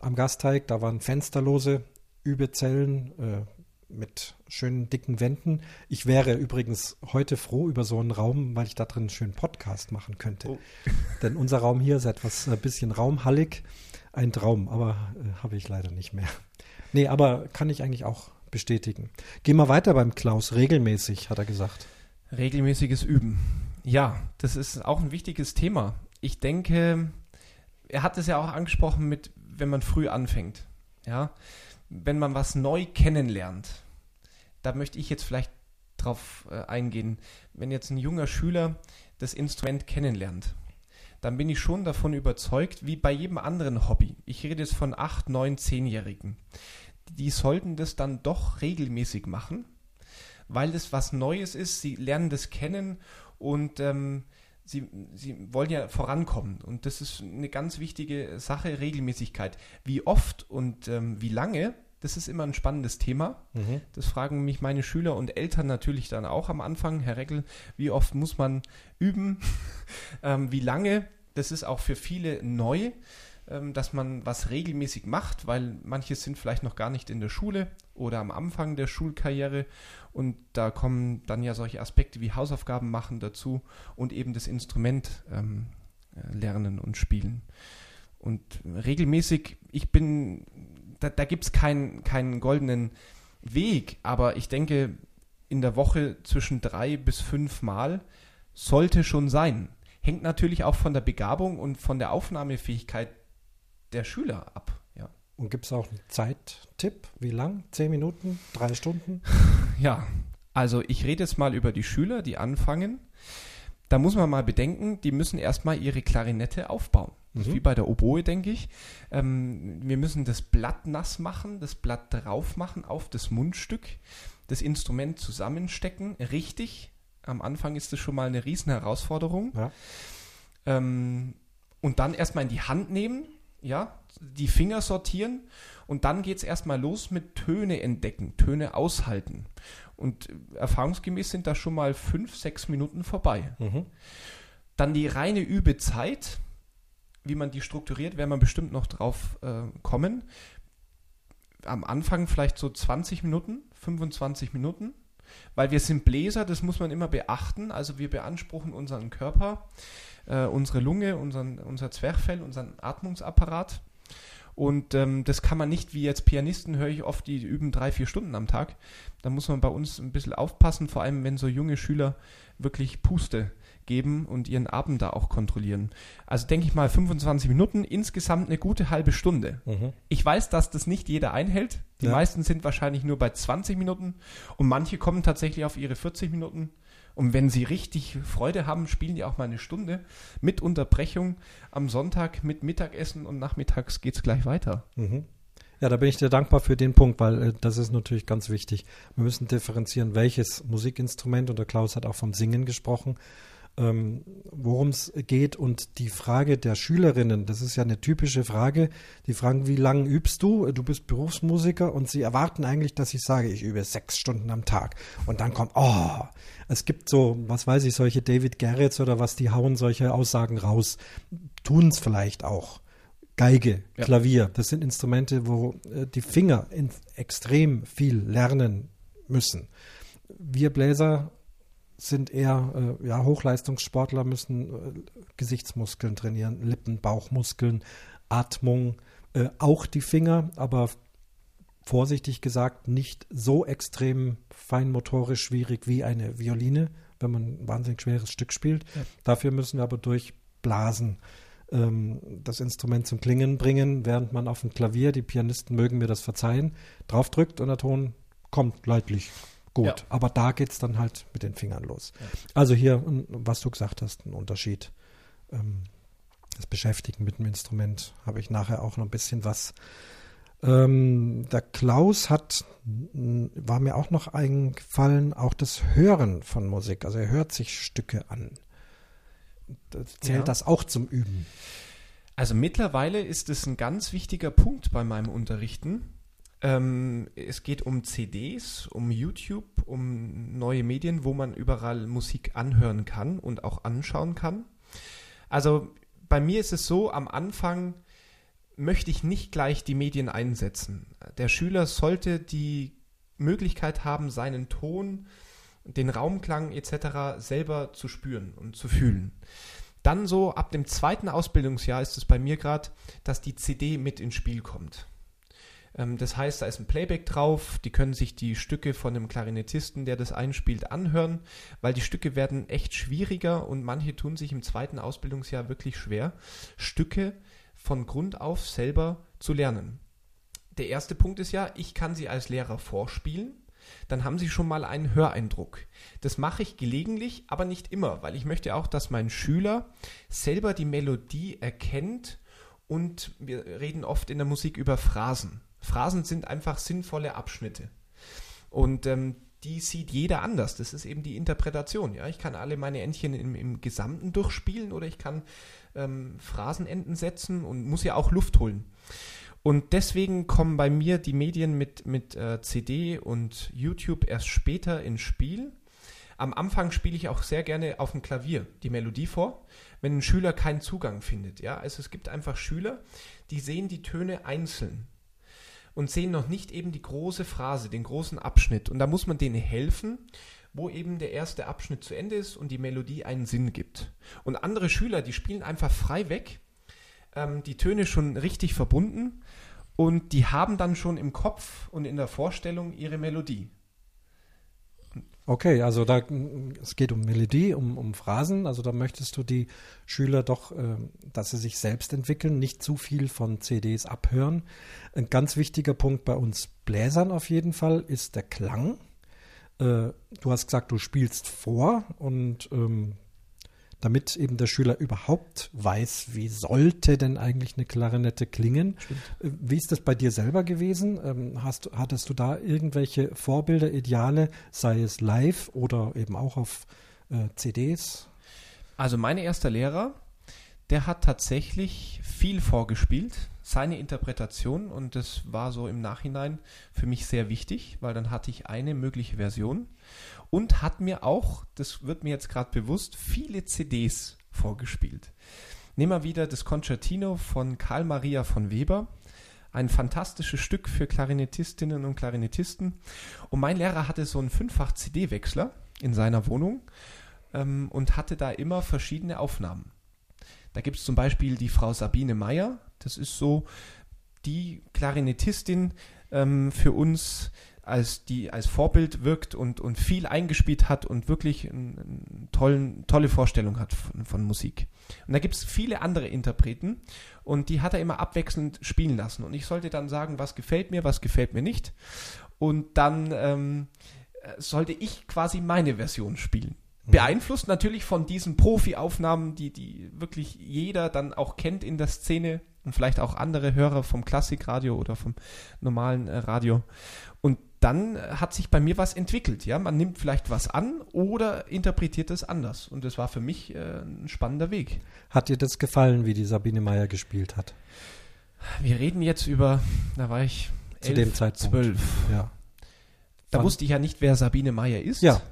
am Gasteig. Da waren fensterlose Übezellen, äh, mit schönen dicken Wänden. Ich wäre übrigens heute froh über so einen Raum, weil ich da drin einen schönen Podcast machen könnte. Oh. [laughs] Denn unser Raum hier ist etwas ein bisschen raumhallig. Ein Traum, aber äh, habe ich leider nicht mehr. Nee, aber kann ich eigentlich auch bestätigen. Gehen wir weiter beim Klaus. Regelmäßig, hat er gesagt. Regelmäßiges Üben. Ja, das ist auch ein wichtiges Thema. Ich denke, er hat es ja auch angesprochen mit, wenn man früh anfängt. Ja, wenn man was neu kennenlernt, da möchte ich jetzt vielleicht drauf äh, eingehen, wenn jetzt ein junger Schüler das Instrument kennenlernt, dann bin ich schon davon überzeugt, wie bei jedem anderen Hobby. Ich rede jetzt von 8, 9, 10-Jährigen. Die sollten das dann doch regelmäßig machen, weil das was Neues ist. Sie lernen das kennen und ähm, sie, sie wollen ja vorankommen. Und das ist eine ganz wichtige Sache, Regelmäßigkeit. Wie oft und ähm, wie lange, das ist immer ein spannendes Thema. Mhm. Das fragen mich meine Schüler und Eltern natürlich dann auch am Anfang. Herr Reckel, wie oft muss man üben? [laughs] ähm, wie lange? Das ist auch für viele neu, dass man was regelmäßig macht, weil manche sind vielleicht noch gar nicht in der Schule oder am Anfang der Schulkarriere und da kommen dann ja solche Aspekte wie Hausaufgaben machen dazu und eben das Instrument ähm, äh, lernen und spielen. Und regelmäßig, ich bin da, da gibt es keinen, keinen goldenen Weg, aber ich denke, in der Woche zwischen drei bis fünf Mal sollte schon sein. Hängt natürlich auch von der Begabung und von der Aufnahmefähigkeit der Schüler ab. Ja. Und gibt es auch einen Zeittipp? Wie lang? Zehn Minuten? Drei Stunden? [laughs] Ja, also ich rede jetzt mal über die Schüler, die anfangen. Da muss man mal bedenken, die müssen erstmal ihre Klarinette aufbauen. Mhm. Wie bei der Oboe, denke ich. Ähm, wir müssen das Blatt nass machen, das Blatt drauf machen auf das Mundstück, das Instrument zusammenstecken, richtig. Am Anfang ist das schon mal eine riesen Herausforderung. Ja. Ähm, und dann erstmal in die Hand nehmen, ja, die Finger sortieren und dann geht es erstmal los mit Töne entdecken, Töne aushalten. Und erfahrungsgemäß sind da schon mal fünf, sechs Minuten vorbei. Mhm. Dann die reine Übezeit, wie man die strukturiert, werden wir bestimmt noch drauf äh, kommen. Am Anfang vielleicht so 20 Minuten, 25 Minuten, weil wir sind Bläser, das muss man immer beachten. Also wir beanspruchen unseren Körper, äh, unsere Lunge, unseren, unser Zwerchfell, unseren Atmungsapparat. Und ähm, das kann man nicht, wie jetzt Pianisten höre ich oft, die üben drei, vier Stunden am Tag. Da muss man bei uns ein bisschen aufpassen, vor allem wenn so junge Schüler wirklich Puste geben und ihren Abend da auch kontrollieren. Also denke ich mal 25 Minuten, insgesamt eine gute halbe Stunde. Mhm. Ich weiß, dass das nicht jeder einhält. Die ja. meisten sind wahrscheinlich nur bei 20 Minuten und manche kommen tatsächlich auf ihre 40 Minuten. Und wenn sie richtig Freude haben, spielen die auch mal eine Stunde mit Unterbrechung am Sonntag mit Mittagessen und nachmittags geht es gleich weiter. Mhm. Ja, da bin ich dir dankbar für den Punkt, weil äh, das ist natürlich ganz wichtig. Wir müssen differenzieren, welches Musikinstrument, und der Klaus hat auch vom Singen gesprochen, ähm, worum es geht. Und die Frage der Schülerinnen, das ist ja eine typische Frage. Die fragen, wie lange übst du? Du bist Berufsmusiker und sie erwarten eigentlich, dass ich sage, ich übe sechs Stunden am Tag. Und dann kommt, oh, es gibt so, was weiß ich, solche David Garretts oder was, die hauen solche Aussagen raus. Tun es vielleicht auch. Geige, ja. Klavier, das sind Instrumente, wo äh, die Finger extrem viel lernen müssen. Wir Bläser sind eher äh, ja, Hochleistungssportler, müssen äh, Gesichtsmuskeln trainieren, Lippen, Bauchmuskeln, Atmung, äh, auch die Finger, aber vorsichtig gesagt nicht so extrem feinmotorisch schwierig wie eine Violine, wenn man ein wahnsinnig schweres Stück spielt. Ja. Dafür müssen wir aber durch Blasen ähm, das Instrument zum Klingen bringen, während man auf dem Klavier, die Pianisten mögen mir das verzeihen, draufdrückt und der Ton kommt leidlich Gut, ja. aber da geht es dann halt mit den Fingern los. Ja. Also hier, was du gesagt hast, ein Unterschied. Ähm, das Beschäftigen mit dem Instrument habe ich nachher auch noch ein bisschen was. Ähm, der Klaus hat, war mir auch noch eingefallen, auch das Hören von Musik. Also er hört sich Stücke an. Zählt ja. das auch zum Üben? Also mittlerweile ist es ein ganz wichtiger Punkt bei meinem Unterrichten. Ähm, es geht um CDs, um YouTube, um neue Medien, wo man überall Musik anhören kann und auch anschauen kann. Also bei mir ist es so, am Anfang möchte ich nicht gleich die Medien einsetzen. Der Schüler sollte die Möglichkeit haben, seinen Ton, den Raumklang etc. selber zu spüren und zu fühlen. Dann so ab dem zweiten Ausbildungsjahr ist es bei mir gerade, dass die CD mit ins Spiel kommt. Ähm, das heißt, da ist ein Playback drauf, die können sich die Stücke von einem Klarinettisten, der das einspielt, anhören, weil die Stücke werden echt schwieriger und manche tun sich im zweiten Ausbildungsjahr wirklich schwer, Stücke von Grund auf selber zu lernen. Der erste Punkt ist ja, ich kann sie als Lehrer vorspielen, dann haben sie schon mal einen Höreindruck. Das mache ich gelegentlich, aber nicht immer, weil ich möchte auch, dass mein Schüler selber die Melodie erkennt und wir reden oft in der Musik über Phrasen. Phrasen sind einfach sinnvolle Abschnitte. Und ähm, die sieht jeder anders. Das ist eben die Interpretation. Ja, ich kann alle meine Entchen im, im Gesamten durchspielen oder ich kann ähm, Phrasenenden setzen und muss ja auch Luft holen. Und deswegen kommen bei mir die Medien mit, mit äh, CD und YouTube erst später ins Spiel. Am Anfang spiele ich auch sehr gerne auf dem Klavier die Melodie vor, wenn ein Schüler keinen Zugang findet. Ja, also es gibt einfach Schüler, die sehen die Töne einzeln und sehen noch nicht eben die große Phrase, den großen Abschnitt. Und da muss man denen helfen, wo eben der erste Abschnitt zu Ende ist und die Melodie einen Sinn gibt. Und andere Schüler, die spielen einfach frei weg, ähm, die Töne schon richtig verbunden und die haben dann schon im Kopf und in der Vorstellung ihre Melodie. Okay, also da es geht um Melodie, um, um Phrasen. Also da möchtest du die Schüler doch, äh, dass sie sich selbst entwickeln, nicht zu viel von CDs abhören. Ein ganz wichtiger Punkt bei uns Bläsern auf jeden Fall ist der Klang. Äh, du hast gesagt, du spielst vor und ähm, damit eben der Schüler überhaupt weiß, wie sollte denn eigentlich eine Klarinette klingen. Stimmt. Äh, wie ist das bei dir selber gewesen? Ähm, hast, hattest du da irgendwelche Vorbilder, Ideale, sei es live oder eben auch auf äh, CDs? Also mein erster Lehrer, der hat tatsächlich viel vorgespielt, seine Interpretation und das war so im Nachhinein für mich sehr wichtig, weil dann hatte ich eine mögliche Version und hat mir auch, das wird mir jetzt gerade bewusst, viele CDs vorgespielt. Nehmen wir wieder das Concertino von Karl Maria von Weber. Ein fantastisches Stück für Klarinettistinnen und Klarinettisten. Und mein Lehrer hatte so einen Fünffach-CD-Wechsler in seiner Wohnung ähm, und hatte da immer verschiedene Aufnahmen. Da gibt es zum Beispiel die Frau Sabine Meyer. Das ist so die Klarinettistin ähm, für uns, als die als Vorbild wirkt und, und viel eingespielt hat und wirklich eine tollen, tolle Vorstellung hat von, von Musik. Und da gibt es viele andere Interpreten und die hat er immer abwechselnd spielen lassen. Und ich sollte dann sagen, was gefällt mir, was gefällt mir nicht. Und dann ähm, sollte ich quasi meine Version spielen. Mhm. Beeinflusst natürlich von diesen Profi-Aufnahmen, die, die wirklich jeder dann auch kennt in der Szene und vielleicht auch andere Hörer vom Klassikradio oder vom normalen äh, Radio. Und dann hat sich bei mir was entwickelt. Ja, man nimmt vielleicht was an oder interpretiert es anders. Und das war für mich äh, ein spannender Weg. Hat dir das gefallen, wie die Sabine Meyer gespielt hat? Wir reden jetzt über, da war ich zu elf, dem Zeitpunkt. zwölf. Ja. Da Wann? wusste ich ja nicht, wer Sabine Meyer ist. Ja.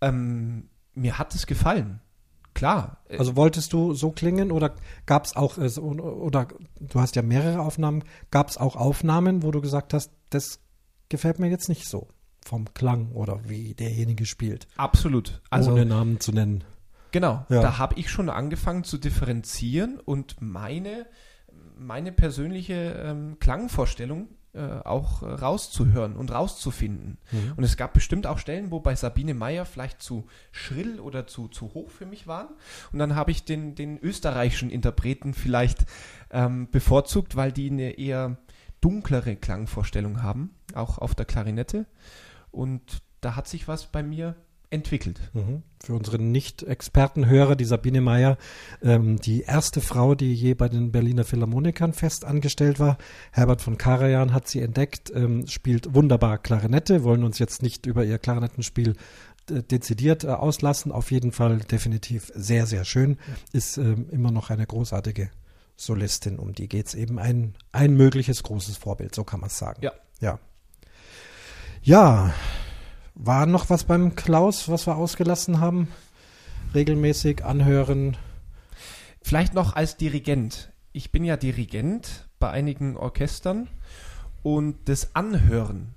Ähm, mir hat es gefallen. Klar. Also wolltest du so klingen oder gab es auch, äh, oder du hast ja mehrere Aufnahmen, gab es auch Aufnahmen, wo du gesagt hast, das gefällt mir jetzt nicht so vom Klang oder wie derjenige spielt. Absolut. Also, ohne Namen zu nennen. Genau, ja. da habe ich schon angefangen zu differenzieren und meine, meine persönliche ähm, Klangvorstellung äh, auch rauszuhören und rauszufinden. Mhm. Und es gab bestimmt auch Stellen, wo bei Sabine Meyer vielleicht zu schrill oder zu, zu hoch für mich waren. Und dann habe ich den, den österreichischen Interpreten vielleicht ähm, bevorzugt, weil die eine eher dunklere Klangvorstellung haben, auch auf der Klarinette. Und da hat sich was bei mir entwickelt. Mhm. Für unsere Nicht-Expertenhörer, die Sabine Meyer, ähm, die erste Frau, die je bei den Berliner Philharmonikern fest angestellt war. Herbert von Karajan hat sie entdeckt, ähm, spielt wunderbar Klarinette, wollen uns jetzt nicht über ihr Klarinettenspiel äh, dezidiert äh, auslassen. Auf jeden Fall definitiv sehr, sehr schön. Ist ähm, immer noch eine großartige Solistin. Um die geht's eben ein, ein mögliches großes Vorbild, so kann man es sagen. Ja. Ja. Ja, war noch was beim Klaus, was wir ausgelassen haben? Regelmäßig anhören. Vielleicht noch als Dirigent. Ich bin ja Dirigent bei einigen Orchestern und das Anhören,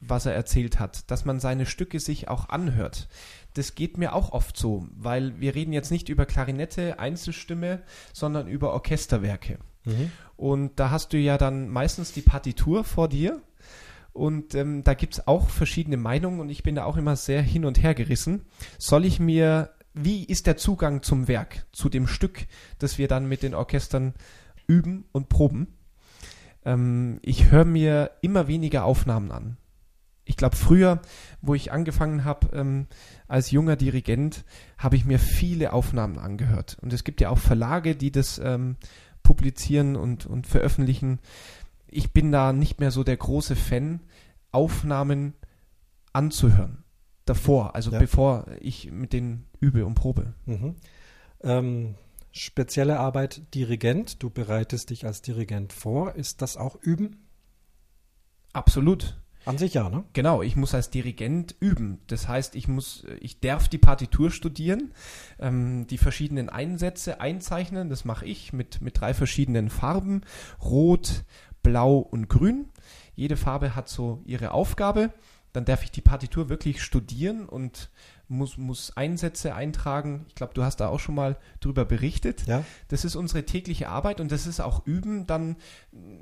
was er erzählt hat, dass man seine Stücke sich auch anhört, das geht mir auch oft so, weil wir reden jetzt nicht über Klarinette, Einzelstimme, sondern über Orchesterwerke. Mhm. Und da hast du ja dann meistens die Partitur vor dir. Und ähm, da gibt es auch verschiedene Meinungen und ich bin da auch immer sehr hin und her gerissen. Soll ich mir, wie ist der Zugang zum Werk, zu dem Stück, das wir dann mit den Orchestern üben und proben? Ähm, ich höre mir immer weniger Aufnahmen an. Ich glaube, früher, wo ich angefangen habe ähm, als junger Dirigent, habe ich mir viele Aufnahmen angehört. Und es gibt ja auch Verlage, die das ähm, publizieren und, und veröffentlichen. Ich bin da nicht mehr so der große Fan, Aufnahmen anzuhören. Davor, also Ja. bevor ich mit denen übe und probe. Mhm. Ähm, spezielle Arbeit Dirigent. Du bereitest dich als Dirigent vor. Ist das auch Üben? Absolut. An sich ja, ne? Genau, ich muss als Dirigent üben. Das heißt, ich muss, ich darf die Partitur studieren, ähm, die verschiedenen Einsätze einzeichnen. Das mache ich mit, mit drei verschiedenen Farben. Rot, Blau und Grün. Jede Farbe hat so ihre Aufgabe. Dann darf ich die Partitur wirklich studieren und muss, muss Einsätze eintragen. Ich glaube, du hast da auch schon mal drüber berichtet. Ja. Das ist unsere tägliche Arbeit und das ist auch Üben, dann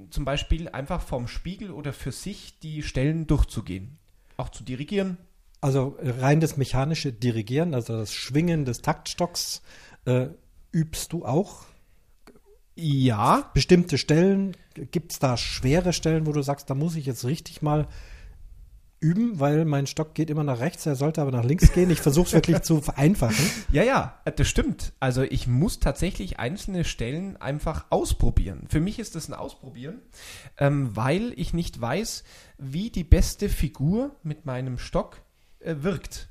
zum Beispiel einfach vorm Spiegel oder für sich die Stellen durchzugehen. Auch zu dirigieren. Also äh, rein das mechanische Dirigieren, also das Schwingen des Taktstocks, äh, übst du auch? Ja. Bestimmte Stellen, gibt es da schwere Stellen, wo du sagst, da muss ich jetzt richtig mal üben, weil mein Stock geht immer nach rechts, er sollte aber nach links gehen. Ich versuche es wirklich zu vereinfachen. [laughs] Ja, ja, das stimmt. Also ich muss tatsächlich einzelne Stellen einfach ausprobieren. Für mich ist das ein Ausprobieren, ähm, weil ich nicht weiß, wie die beste Figur mit meinem Stock äh, wirkt.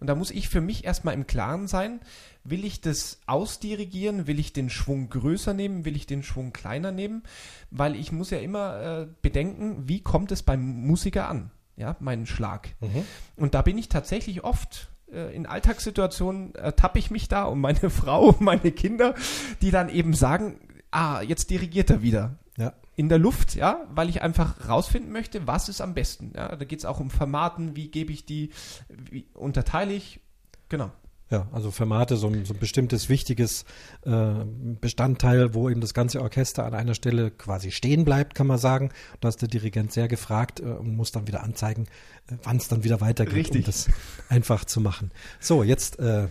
Und da muss ich für mich erstmal im Klaren sein, will ich das ausdirigieren, will ich den Schwung größer nehmen, will ich den Schwung kleiner nehmen, weil ich muss ja immer äh, bedenken, wie kommt es beim Musiker an, ja, meinen Schlag. Und da bin ich tatsächlich oft äh, in Alltagssituationen ertappe ich mich da und meine [laughs] Frau und meine Kinder, die dann eben sagen, ah, jetzt dirigiert er wieder Ja. in der Luft, ja, weil ich einfach rausfinden möchte, was ist am besten. Ja, da geht es auch um Formaten, wie gebe ich die, wie unterteile ich, genau. Ja, also Formate, so ein, so ein bestimmtes wichtiges äh, Bestandteil, wo eben das ganze Orchester an einer Stelle quasi stehen bleibt, kann man sagen. Da ist der Dirigent sehr gefragt äh, und muss dann wieder anzeigen, äh, wann es dann wieder weitergeht, Richtig. um das einfach zu machen. So, jetzt äh,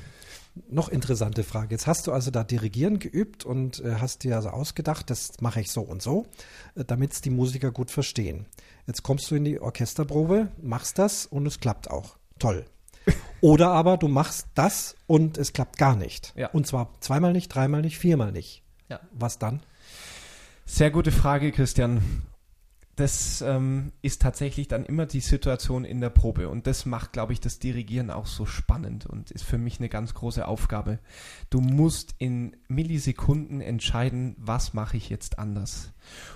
noch interessante Frage. Jetzt hast du also da Dirigieren geübt und äh, hast dir also ausgedacht, das mache ich so und so, äh, damit es die Musiker gut verstehen. Jetzt kommst du in die Orchesterprobe, machst das und es klappt auch. Toll. Oder aber du machst das und es klappt gar nicht. Ja. Und zwar zweimal nicht, dreimal nicht, viermal nicht. Ja. Was dann? Sehr gute Frage, Christian. Das ähm, ist tatsächlich dann immer die Situation in der Probe und das macht, glaube ich, das Dirigieren auch so spannend und ist für mich eine ganz große Aufgabe. Du musst in Millisekunden entscheiden, was mache ich jetzt anders.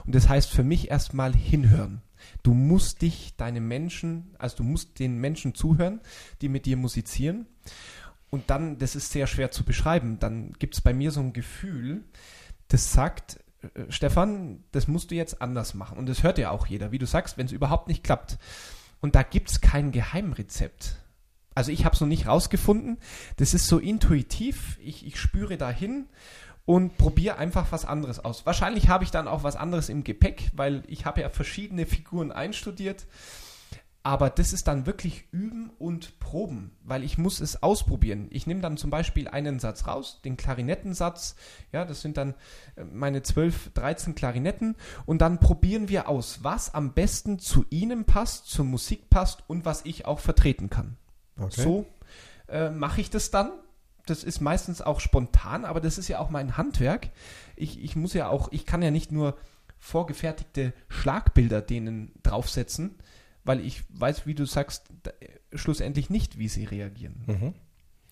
Und das heißt für mich erstmal hinhören. Du musst dich, deine Menschen, also du musst den Menschen zuhören, die mit dir musizieren. Und dann, das ist sehr schwer zu beschreiben, dann gibt es bei mir so ein Gefühl, das sagt, äh, Stefan, das musst du jetzt anders machen. Und das hört ja auch jeder, wie du sagst, wenn es überhaupt nicht klappt. Und da gibt es kein Geheimrezept. Also ich habe es noch nicht rausgefunden. Das ist so intuitiv. Ich, ich spüre dahin und probiere einfach was anderes aus. Wahrscheinlich habe ich dann auch was anderes im Gepäck, weil ich habe ja verschiedene Figuren einstudiert. Aber das ist dann wirklich üben und proben, weil ich muss es ausprobieren. Ich nehme dann zum Beispiel einen Satz raus, den Klarinettensatz. Ja, das sind dann äh, meine 12, 13 Klarinetten. Und dann probieren wir aus, was am besten zu Ihnen passt, zur Musik passt und was ich auch vertreten kann. Okay. So äh, mache ich das dann. Das ist meistens auch spontan, aber das ist ja auch mein Handwerk. Ich, ich muss ja auch, ich kann ja nicht nur vorgefertigte Schlagbilder denen draufsetzen, weil ich weiß, wie du sagst, da, schlussendlich nicht, wie sie reagieren. Mhm.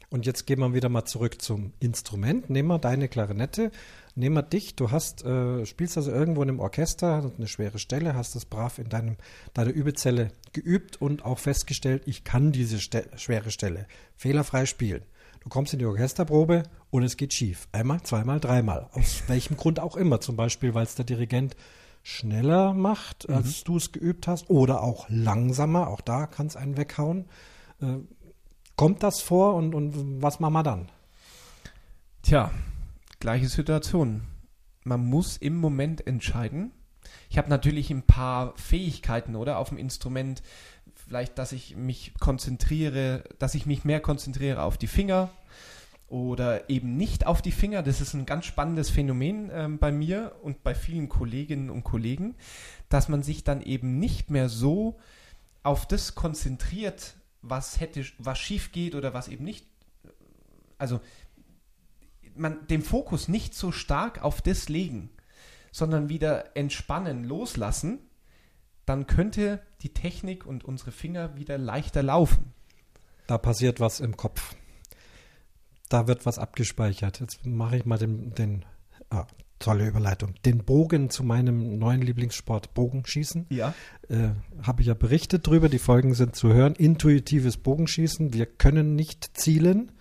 Und jetzt gehen wir wieder mal zurück zum Instrument. Nehmen wir deine Klarinette, nehmen wir dich. Du hast, äh, spielst also irgendwo in einem Orchester, eine schwere Stelle, hast das brav in deinem, deiner Übezelle geübt und auch festgestellt, ich kann diese Ste schwere Stelle fehlerfrei spielen. Du kommst in die Orchesterprobe und es geht schief. Einmal, zweimal, dreimal. Aus [laughs] welchem Grund auch immer. Zum Beispiel, weil es der Dirigent schneller macht, als mhm. du es geübt hast, oder auch langsamer. Auch da kann es einen weghauen. Äh, kommt das vor und, und was machen wir dann? Tja, gleiche Situation. Man muss im Moment entscheiden. Ich habe natürlich ein paar Fähigkeiten, oder, auf dem Instrument, vielleicht, dass ich mich konzentriere, dass ich mich mehr konzentriere auf die Finger oder eben nicht auf die Finger. Das ist ein ganz spannendes Phänomen äh, bei mir und bei vielen Kolleginnen und Kollegen, dass man sich dann eben nicht mehr so auf das konzentriert, was hätte, was schief geht oder was eben nicht. Also man den Fokus nicht so stark auf das legen, sondern wieder entspannen, loslassen dann könnte die Technik und unsere Finger wieder leichter laufen. Da passiert was im Kopf. Da wird was abgespeichert. Jetzt mache ich mal den, den ah, tolle Überleitung, den Bogen zu meinem neuen Lieblingssport, Bogenschießen. Ja. Äh, Habe ich ja berichtet drüber, die Folgen sind zu hören. Intuitives Bogenschießen. Wir können nicht zielen.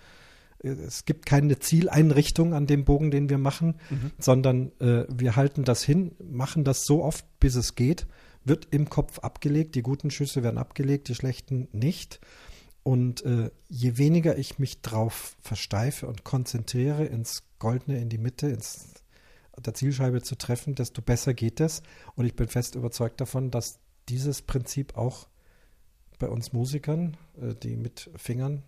Es gibt keine Zieleinrichtung an dem Bogen, den wir machen, mhm. sondern äh, wir halten das hin, machen das so oft, bis es geht wird im Kopf abgelegt. Die guten Schüsse werden abgelegt, die schlechten nicht. Und äh, je weniger ich mich drauf versteife und konzentriere, ins Goldene, in die Mitte, ins der Zielscheibe zu treffen, desto besser geht es. Und ich bin fest überzeugt davon, dass dieses Prinzip auch bei uns Musikern, äh, die mit Fingern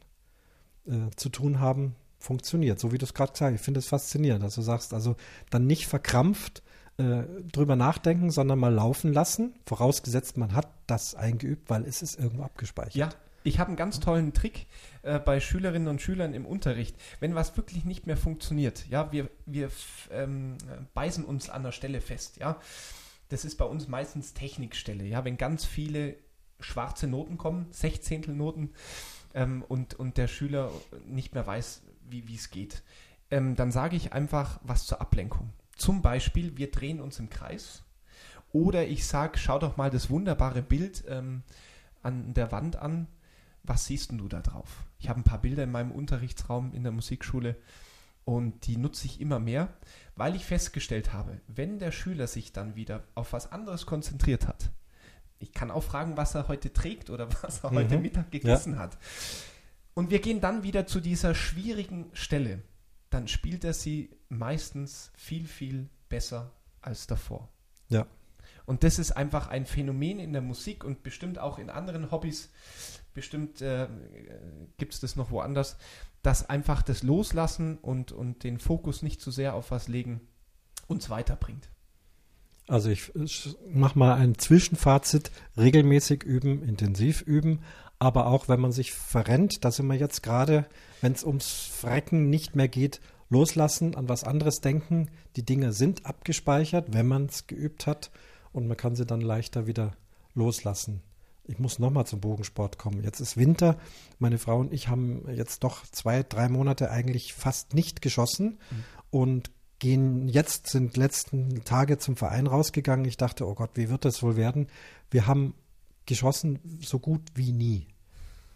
äh, zu tun haben, funktioniert. So wie du es gerade sagst. Ich finde es faszinierend, dass du sagst, also dann nicht verkrampft äh, drüber nachdenken, sondern mal laufen lassen, vorausgesetzt man hat das eingeübt, weil es ist irgendwo abgespeichert. Ja, ich habe einen ganz tollen Trick äh, bei Schülerinnen und Schülern im Unterricht. Wenn was wirklich nicht mehr funktioniert, ja, wir, wir ähm, beißen uns an der Stelle fest, ja. Das ist bei uns meistens Technikstelle, ja, wenn ganz viele schwarze Noten kommen, Sechzehntelnoten, ähm, und, und der Schüler nicht mehr weiß, wie es geht, ähm, dann sage ich einfach was zur Ablenkung. Zum Beispiel, wir drehen uns im Kreis. Oder ich sage, schau doch mal das wunderbare Bild ähm, an der Wand an. Was siehst du da drauf? Ich habe ein paar Bilder in meinem Unterrichtsraum in der Musikschule und die nutze ich immer mehr, weil ich festgestellt habe, wenn der Schüler sich dann wieder auf was anderes konzentriert hat, ich kann auch fragen, was er heute trägt oder [laughs] was er mhm. heute Mittag gegessen ja. hat. Und wir gehen dann wieder zu dieser schwierigen Stelle dann spielt er sie meistens viel, viel besser als davor. Ja. Und das ist einfach ein Phänomen in der Musik und bestimmt auch in anderen Hobbys, bestimmt äh, gibt es das noch woanders, dass einfach das Loslassen und, und den Fokus nicht zu sehr auf was legen uns weiterbringt. Also ich, ich mache mal ein Zwischenfazit, regelmäßig üben, intensiv üben, aber auch wenn man sich verrennt, da sind wir jetzt gerade, wenn es ums Frecken nicht mehr geht, loslassen, an was anderes denken. Die Dinge sind abgespeichert, wenn man es geübt hat und man kann sie dann leichter wieder loslassen. Ich muss nochmal zum Bogensport kommen. Jetzt ist Winter. Meine Frau und ich haben jetzt doch zwei, drei Monate eigentlich fast nicht geschossen mhm. und gehen jetzt, sind letzten Tage zum Verein rausgegangen. Ich dachte, oh Gott, wie wird das wohl werden? Wir haben geschossen so gut wie nie.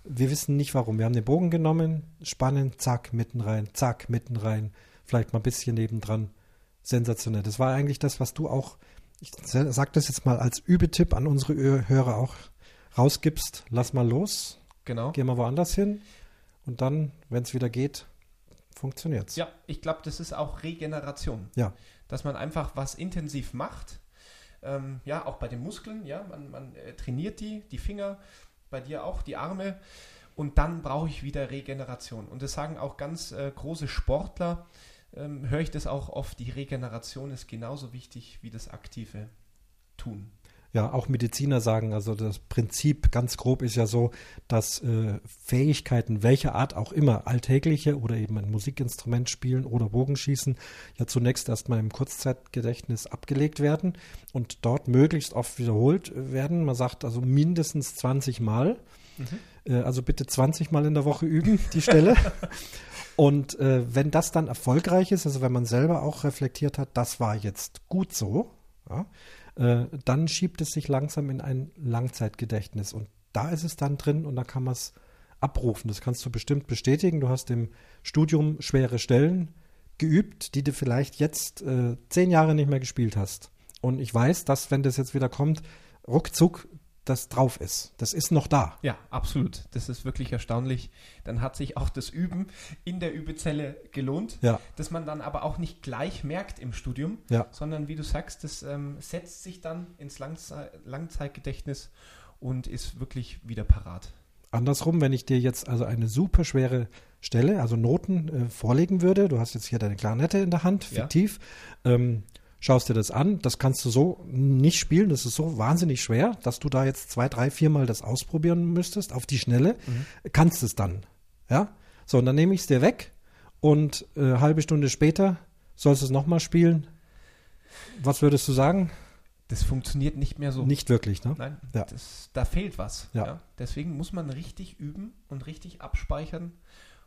Wir wissen nicht warum. Wir haben den Bogen genommen, spannen, zack, mitten rein, zack, mitten rein, vielleicht mal ein bisschen nebendran. Sensationell. Das war eigentlich das, was du auch, ich sag das jetzt mal als Übetipp an unsere Hörer auch rausgibst. Lass mal los. Genau. Geh mal woanders hin. Und dann, wenn es wieder geht, funktioniert es. Ja, ich glaube, das ist auch Regeneration. Ja. Dass man einfach was intensiv macht ähm, ja, auch bei den Muskeln, ja, man, man äh, trainiert die, die Finger, bei dir auch die Arme und dann brauche ich wieder Regeneration. Und das sagen auch ganz äh, große Sportler, ähm, höre ich das auch oft, die Regeneration ist genauso wichtig wie das aktive Tun. Ja, auch Mediziner sagen, also das Prinzip ganz grob ist ja so, dass äh, Fähigkeiten welcher Art auch immer, alltägliche oder eben ein Musikinstrument spielen oder Bogenschießen, ja zunächst erstmal im Kurzzeitgedächtnis abgelegt werden und dort möglichst oft wiederholt werden. Man sagt also mindestens 20 Mal. Mhm. Äh, also bitte 20 Mal in der Woche üben, die Stelle. [laughs] und äh, wenn das dann erfolgreich ist, also wenn man selber auch reflektiert hat, das war jetzt gut so, ja, äh, dann schiebt es sich langsam in ein Langzeitgedächtnis. Und da ist es dann drin und da kann man es abrufen. Das kannst du bestimmt bestätigen. Du hast im Studium schwere Stellen geübt, die du vielleicht jetzt äh, zehn Jahre nicht mehr gespielt hast. Und ich weiß, dass, wenn das jetzt wieder kommt, ruckzuck das drauf ist. Das ist noch da. Ja, absolut. Das ist wirklich erstaunlich. Dann hat sich auch das Üben in der Übezelle gelohnt, ja. dass man dann aber auch nicht gleich merkt im Studium, ja. sondern wie du sagst, das ähm, setzt sich dann ins Langzei Langzeitgedächtnis und ist wirklich wieder parat. Andersrum, wenn ich dir jetzt also eine super schwere Stelle, also Noten äh, vorlegen würde, du hast jetzt hier deine Klarinette in der Hand, fiktiv, ja. ähm, schaust dir das an. Das kannst du so nicht spielen. Das ist so wahnsinnig schwer, dass du da jetzt zwei, drei, viermal das ausprobieren müsstest auf die Schnelle. Mhm. Kannst es dann. Ja? So, und dann nehme ich es dir weg und äh, halbe Stunde später sollst du es nochmal spielen. Was würdest du sagen? Das funktioniert nicht mehr so. Nicht wirklich, ne? Nein, ja. das, da fehlt was. Ja. ja. Deswegen muss man richtig üben und richtig abspeichern.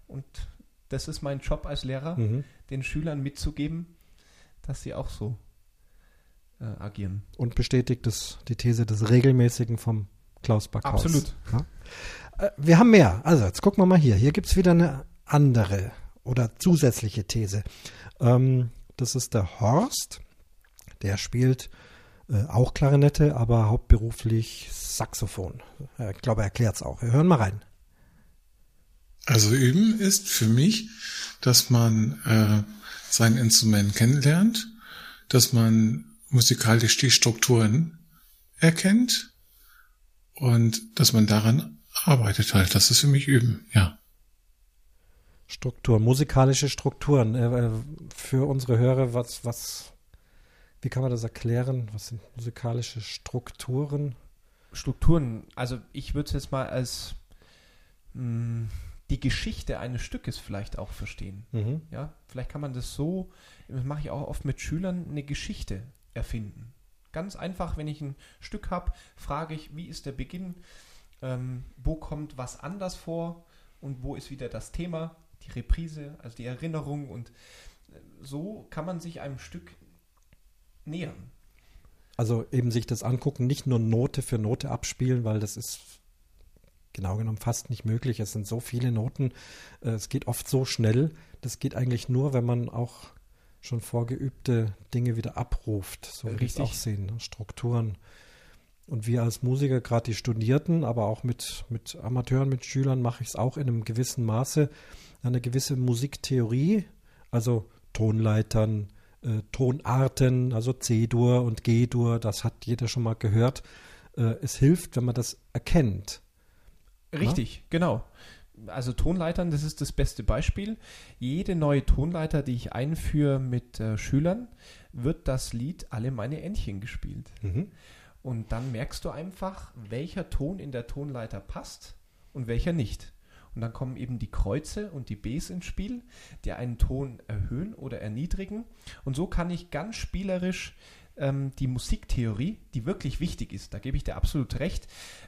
Und das ist mein Job als Lehrer, mhm. den Schülern mitzugeben, dass sie auch so äh, agieren. Und bestätigt das, die These des Regelmäßigen vom Klaus Backhaus. Absolut. Ja? Äh, wir haben mehr. Also, jetzt gucken wir mal hier. Hier gibt es wieder eine andere oder zusätzliche These. Ähm, das ist der Horst. Der spielt äh, auch Klarinette, aber hauptberuflich Saxophon. Ich glaube, er erklärt es auch. Wir hören mal rein. Also üben ist für mich, dass man äh, sein Instrument kennenlernt, dass man musikalisch die Strukturen erkennt und dass man daran arbeitet halt. Das ist für mich Üben, ja. Struktur, musikalische Strukturen. Äh, äh, für unsere Hörer, was, was, wie kann man das erklären? Was sind musikalische Strukturen? Strukturen, also ich würde es jetzt mal als mh, hm, die Geschichte eines Stückes vielleicht auch verstehen. Mhm. Ja, vielleicht kann man das so, das mache ich auch oft mit Schülern, eine Geschichte erfinden. Ganz einfach, wenn ich ein Stück habe, frage ich, wie ist der Beginn, ähm, wo kommt was anders vor und wo ist wieder das Thema, die Reprise, also die Erinnerung und äh, so kann man sich einem Stück nähern. Also eben sich das angucken, nicht nur Note für Note abspielen, weil das ist genau genommen fast nicht möglich. Es sind so viele Noten, äh, es geht oft so schnell. Das geht eigentlich nur, wenn man auch schon vorgeübte Dinge wieder abruft, so wie ich es auch sehen, ne? Strukturen. Und wir als Musiker, gerade die Studierten, aber auch mit, mit Amateuren, mit Schülern, mache ich es auch in einem gewissen Maße, eine gewisse Musiktheorie, also Tonleitern, äh, Tonarten, also C-Dur und G-Dur, das hat jeder schon mal gehört. Äh, es hilft, wenn man das erkennt. Richtig, ja? genau. Also Tonleitern, das ist das beste Beispiel. Jede neue Tonleiter, die ich einführe mit äh, Schülern, wird das Lied Alle meine Entchen gespielt. Mhm. Und dann merkst du einfach, welcher Ton in der Tonleiter passt und welcher nicht. Und dann kommen eben die Kreuze und die Bs ins Spiel, die einen Ton erhöhen oder erniedrigen. Und so kann ich ganz spielerisch ähm, die Musiktheorie, die wirklich wichtig ist, da gebe ich dir absolut recht,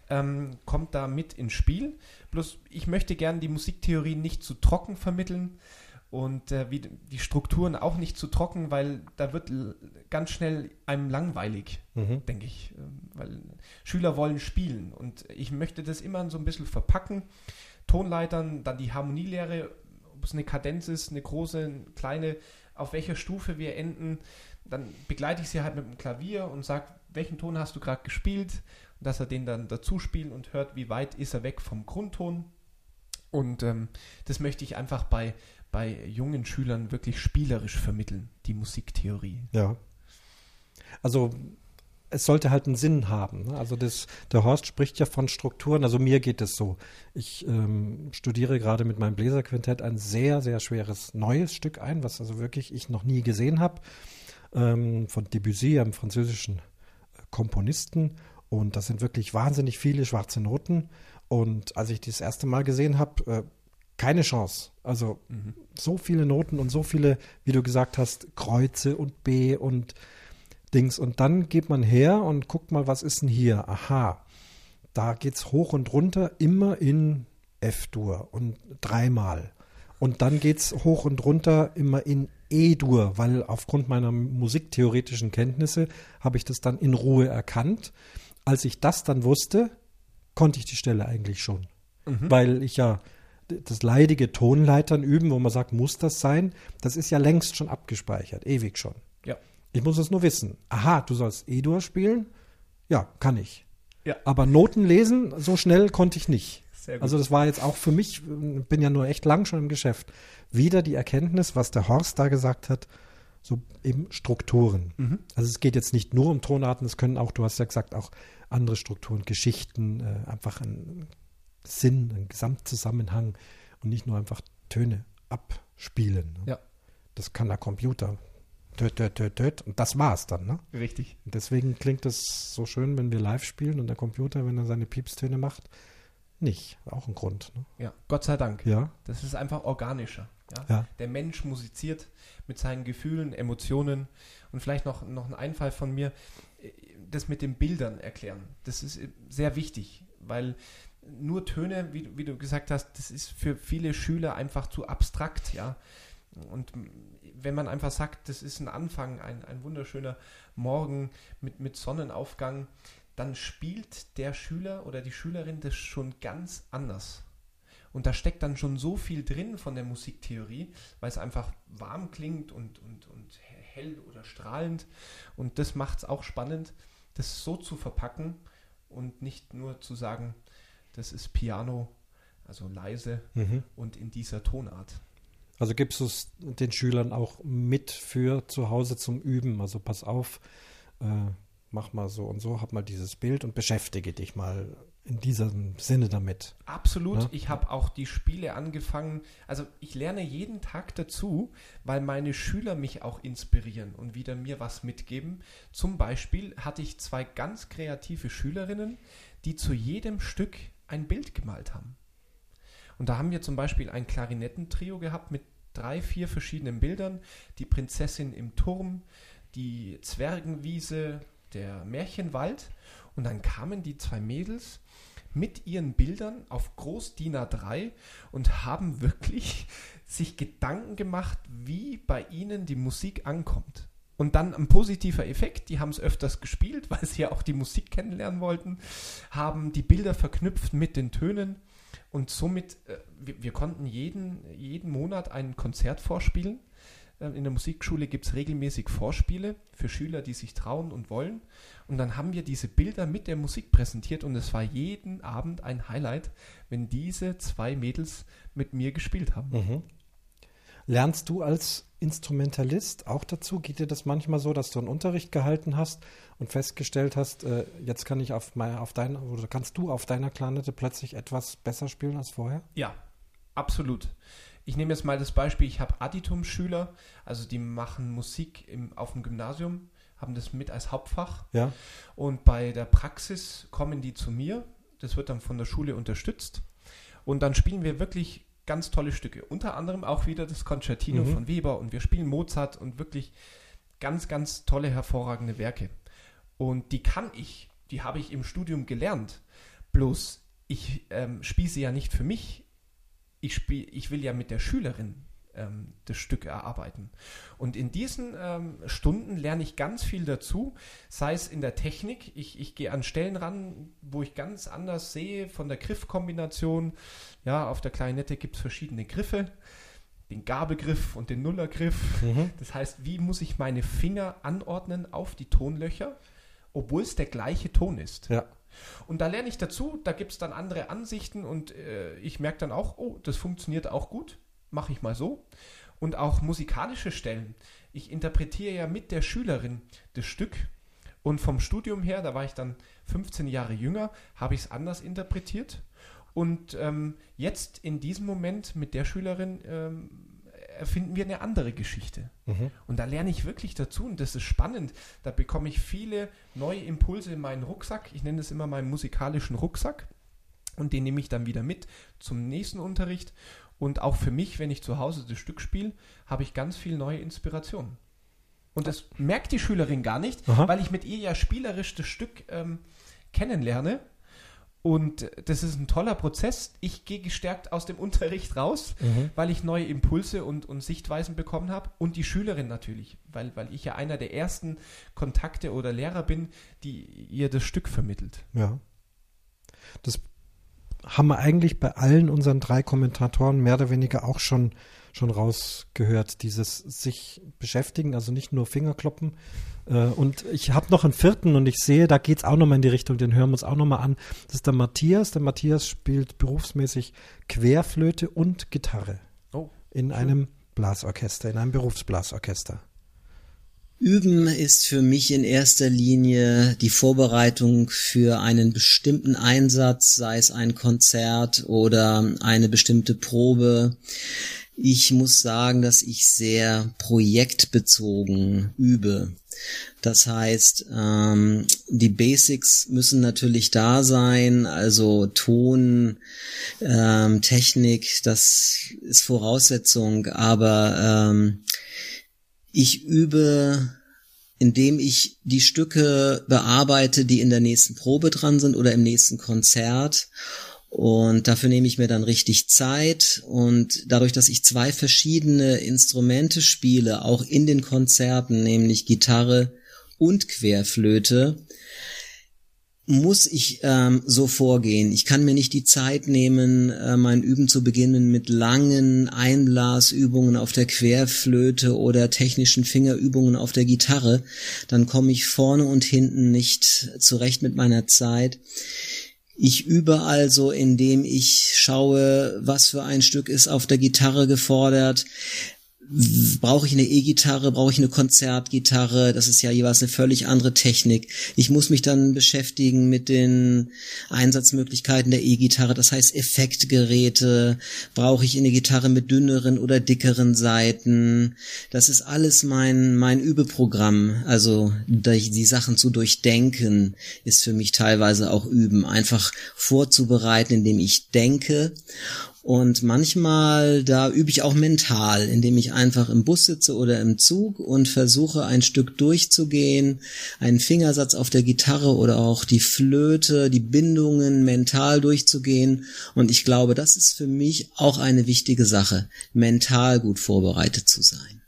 ähm, kommt da mit ins Spiel. Bloß ich möchte gerne die Musiktheorie nicht zu trocken vermitteln und äh, wie, die Strukturen auch nicht zu trocken, weil da wird ganz schnell einem langweilig, mhm. denke ich. Ähm, weil Schüler wollen spielen und ich möchte das immer so ein bisschen verpacken. Tonleitern, dann die Harmonielehre, ob es eine Kadenz ist, eine große, eine kleine, auf welcher Stufe wir enden, dann begleite ich sie halt mit dem Klavier und sage, welchen Ton hast du gerade gespielt? Dass er den dann dazu spielt und hört, wie weit ist er weg vom Grundton. Und ähm, das möchte ich einfach bei, bei jungen Schülern wirklich spielerisch vermitteln, die Musiktheorie. Ja. Also es sollte halt einen Sinn haben. Ne? Also das, der Horst spricht ja von Strukturen. Also mir geht es so. Ich ähm, studiere gerade mit meinem Bläserquintett ein sehr, sehr schweres neues Stück ein, was also wirklich ich noch nie gesehen habe ähm, von Debussy, einem französischen Komponisten und das sind wirklich wahnsinnig viele schwarze Noten. Und als ich das erste Mal gesehen habe, äh, keine Chance. Also mhm. so viele Noten und so viele, wie du gesagt hast, Kreuze und B und Dings. Und dann geht man her und guckt mal, was ist denn hier? Aha, da geht es hoch und runter, immer in F-Dur und dreimal. Und dann geht es hoch und runter immer in E-Dur, weil aufgrund meiner musiktheoretischen Kenntnisse habe ich das dann in Ruhe erkannt. Als ich das dann wusste, konnte ich die Stelle eigentlich schon. Mhm. Weil ich ja das leidige Tonleitern üben, wo man sagt, muss das sein, das ist ja längst schon abgespeichert, ewig schon. Ja. Ich muss es nur wissen. Aha, du sollst E-Dur spielen? Ja, kann ich. Ja. Aber Noten lesen, so schnell konnte ich nicht. Also das war jetzt auch für mich, bin ja nur echt lang schon im Geschäft, wieder die Erkenntnis, was der Horst da gesagt hat, so eben Strukturen. Mhm. Also es geht jetzt nicht nur um Tonarten, es können auch, du hast ja gesagt, auch andere Strukturen, Geschichten, äh, einfach ein Sinn, ein Gesamtzusammenhang und nicht nur einfach Töne abspielen. Ne? Ja. Das kann der Computer. Töt, töt, töt, töt. Und das war's dann, ne? Richtig. Und deswegen klingt es so schön, wenn wir live spielen und der Computer, wenn er seine Piepstöne macht, nicht. Auch ein Grund. Ne? Ja, Gott sei Dank. Ja. Das ist einfach organischer. Ja? ja? Der Mensch musiziert mit seinen Gefühlen, Emotionen und vielleicht noch, noch ein Einfall von mir, das mit den Bildern erklären. Das ist sehr wichtig, weil nur Töne, wie, wie du gesagt hast, das ist für viele Schüler einfach zu abstrakt, ja. Und wenn man einfach sagt, das ist ein Anfang, ein, ein wunderschöner Morgen mit, mit Sonnenaufgang, dann spielt der Schüler oder die Schülerin das schon ganz anders. Und da steckt dann schon so viel drin von der Musiktheorie, weil es einfach warm klingt und, und, und hell oder strahlend. Und das macht es auch spannend, das so zu verpacken und nicht nur zu sagen, das ist Piano, also leise mhm. und in dieser Tonart. Also gibst du es den Schülern auch mit für zu Hause zum Üben? Also pass auf, äh, mach mal so und so, hab mal dieses Bild und beschäftige dich mal in diesem Sinne damit. Absolut. Ja? Ich habe auch die Spiele angefangen. Also ich lerne jeden Tag dazu, weil meine Schüler mich auch inspirieren und wieder mir was mitgeben. Zum Beispiel hatte ich zwei ganz kreative Schülerinnen, die zu jedem Stück ein Bild gemalt haben. Und da haben wir zum Beispiel ein Klarinettentrio gehabt mit drei, vier verschiedenen Bildern. Die Prinzessin im Turm, die Zwergenwiese, der Märchenwald. Und dann kamen die zwei Mädels mit ihren Bildern auf Groß DIN A3 und haben wirklich sich Gedanken gemacht, wie bei ihnen die Musik ankommt. Und dann ein positiver Effekt, die haben es öfters gespielt, [laughs] weil sie ja auch die Musik kennenlernen wollten, haben die Bilder verknüpft mit den Tönen und somit, äh, wir, wir, konnten jeden, jeden Monat ein Konzert vorspielen. Äh, in der Musikschule gibt es regelmäßig Vorspiele für Schüler, die sich trauen und wollen. Und dann haben wir diese Bilder mit der Musik präsentiert und es war jeden Abend ein Highlight, wenn diese zwei Mädels mit mir gespielt haben. Mhm. Lernst du als Instrumentalist auch dazu? Geht dir das manchmal so, dass du einen Unterricht gehalten hast und festgestellt hast, äh, jetzt kann ich auf, mein, auf deiner, oder kannst du auf deiner Klarnette plötzlich etwas besser spielen als vorher? Ja, absolut. Ich nehme jetzt mal das Beispiel, ich habe Additum-Schüler, also die machen Musik im, auf dem Gymnasium, haben das mit als Hauptfach. Ja. Und bei der Praxis kommen die zu mir, das wird dann von der Schule unterstützt. Und dann spielen wir wirklich ganz tolle Stücke. Unter anderem auch wieder das Concertino mhm. von Weber und wir spielen Mozart und wirklich ganz, ganz tolle, hervorragende Werke. Und die kann ich, die habe ich im Studium gelernt. Bloß ich ähm, spiele sie ja nicht für mich. Ich, spiel, ich will ja mit der Schülerin ähm, das Stück erarbeiten. Und in diesen ähm, Stunden lerne ich ganz viel dazu, sei es in der Technik. Ich, ich gehe an Stellen ran, wo ich ganz anders sehe von der Griffkombination. Ja, auf der Klarinette gibt es verschiedene Griffe. Den Gabelgriff und den Nullergriff. Mhm. Das heißt, wie muss ich meine Finger anordnen auf die Tonlöcher, obwohl es der gleiche Ton ist. Ja. Und da lerne ich dazu, da gibt es dann andere Ansichten und äh, ich merke dann auch, oh, das funktioniert auch gut mache ich mal so. Und auch musikalische Stellen. Ich interpretiere ja mit der Schülerin das Stück. Und vom Studium her, da war ich dann 15 Jahre jünger, habe ich es anders interpretiert. Und ähm, jetzt in diesem Moment mit der Schülerin ähm, erfinden wir eine andere Geschichte. Mhm. Und da lerne ich wirklich dazu und das ist spannend. Da bekomme ich viele neue Impulse in meinen Rucksack. Ich nenne es immer meinen musikalischen Rucksack. Und den nehme ich dann wieder mit zum nächsten Unterricht. Und auch für mich, wenn ich zu Hause das Stück spiele, habe ich ganz viel neue Inspiration. Und das merkt die Schülerin gar nicht, Aha. weil ich mit ihr ja spielerisch das Stück ähm, kennenlerne. Und das ist ein toller Prozess. Ich gehe gestärkt aus dem [laughs] Unterricht raus, Mhm. weil ich neue Impulse und, und Sichtweisen bekommen habe. Und die Schülerin natürlich, weil, weil ich ja einer der ersten Kontakte oder Lehrer bin, die ihr das Stück vermittelt. Ja. Das haben wir eigentlich bei allen unseren drei Kommentatoren mehr oder weniger auch schon, schon rausgehört. Dieses sich beschäftigen, also nicht nur Fingerkloppen. Äh, Und ich habe noch einen vierten und ich sehe, da geht's auch nochmal in die Richtung, den hören wir uns auch nochmal an. Das ist der Matthias. Der Matthias spielt berufsmäßig Querflöte und Gitarre Oh, in einem Blasorchester, in einem Berufsblasorchester. Üben ist für mich in erster Linie die Vorbereitung für einen bestimmten Einsatz, sei es ein Konzert oder eine bestimmte Probe. Ich muss sagen, dass ich sehr projektbezogen übe. Das heißt, ähm, die Basics müssen natürlich da sein, also Ton, ähm, Technik, das ist Voraussetzung, aber ähm, ich übe, indem ich die Stücke bearbeite, die in der nächsten Probe dran sind oder im nächsten Konzert. Und dafür nehme ich mir dann richtig Zeit. Und dadurch, dass ich zwei verschiedene Instrumente spiele, auch in den Konzerten, nämlich Gitarre und Querflöte, muss ich ähm, so vorgehen. Ich kann mir nicht die Zeit nehmen, äh, mein Üben zu beginnen mit langen Einblasübungen auf der Querflöte oder technischen Fingerübungen auf der Gitarre. Dann komme ich vorne und hinten nicht zurecht mit meiner Zeit. Ich übe also, indem ich schaue, was für ein Stück ist auf der Gitarre gefordert. Brauche ich eine E-Gitarre, brauche ich eine Konzertgitarre? Das ist ja jeweils eine völlig andere Technik. Ich muss mich dann beschäftigen mit den Einsatzmöglichkeiten der E-Gitarre. Das heißt Effektgeräte. Brauche ich eine Gitarre mit dünneren oder dickeren Saiten? Das ist alles mein, mein Übeprogramm. Also die die Sachen zu durchdenken ist für mich teilweise auch Üben. Einfach vorzubereiten, indem ich denke und manchmal, da übe ich auch mental, indem ich einfach im Bus sitze oder im Zug und versuche ein Stück durchzugehen, einen Fingersatz auf der Gitarre oder auch die Flöte, die Bindungen mental durchzugehen. Und ich glaube, das ist für mich auch eine wichtige Sache, mental gut vorbereitet zu sein.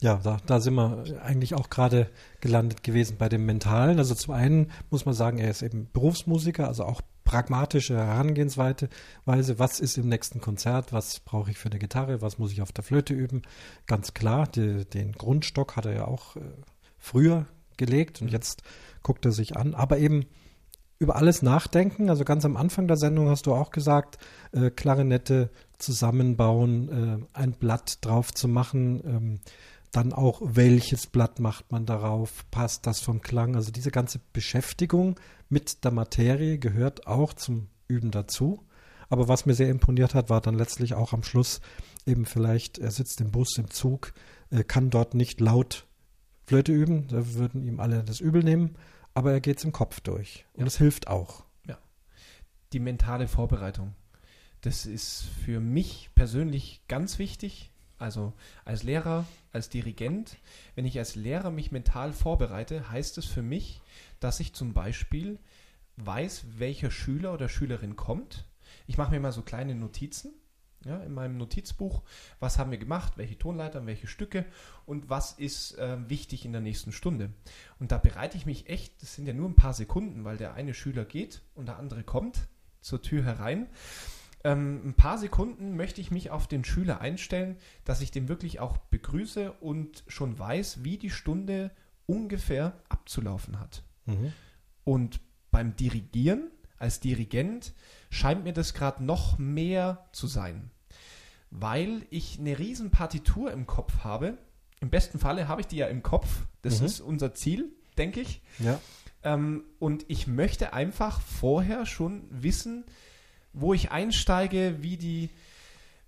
Ja, da, da sind wir eigentlich auch gerade gelandet gewesen bei dem Mentalen. Also zum einen muss man sagen, er ist eben Berufsmusiker, also auch pragmatische Herangehensweise. Was ist im nächsten Konzert? Was brauche ich für eine Gitarre? Was muss ich auf der Flöte üben? Ganz klar, die, den Grundstock hat er ja auch äh, früher gelegt und jetzt guckt er sich an. Aber eben über alles nachdenken. Also ganz am Anfang der Sendung hast du auch gesagt, äh, Klarinette zusammenbauen, äh, ein Blatt drauf zu machen. Ähm, dann auch, welches Blatt macht man darauf, passt das vom Klang. Also diese ganze Beschäftigung mit der Materie gehört auch zum Üben dazu. Aber was mir sehr imponiert hat, war dann letztlich auch am Schluss eben vielleicht, er sitzt im Bus, im Zug, äh, kann dort nicht laut Flöte üben, da würden ihm alle das übel nehmen, aber er geht es im Kopf durch. Und Ja. es hilft auch. die mentale Vorbereitung. Das ist für mich persönlich ganz wichtig. Also als Lehrer, als Dirigent, wenn ich als Lehrer mich mental vorbereite, heißt es für mich, dass ich zum Beispiel weiß, welcher Schüler oder Schülerin kommt. Ich mache mir mal so kleine Notizen ja, in meinem Notizbuch. Was haben wir gemacht, welche Tonleitern, welche Stücke und was ist äh, wichtig in der nächsten Stunde. Und da bereite ich mich echt, das sind ja nur ein paar Sekunden, weil der eine Schüler geht und der andere kommt zur Tür herein. Ähm, ein paar Sekunden möchte ich mich auf den Schüler einstellen, dass ich den wirklich auch begrüße und schon weiß, wie die Stunde ungefähr abzulaufen hat. Mhm. Und beim Dirigieren als Dirigent scheint mir das gerade noch mehr zu sein, weil ich eine riesen Partitur im Kopf habe. Im besten Falle habe ich die ja im Kopf. Das Mhm. ist unser Ziel, denke ich. Ja. Ähm, und ich möchte einfach vorher schon wissen, wo ich einsteige, wie die,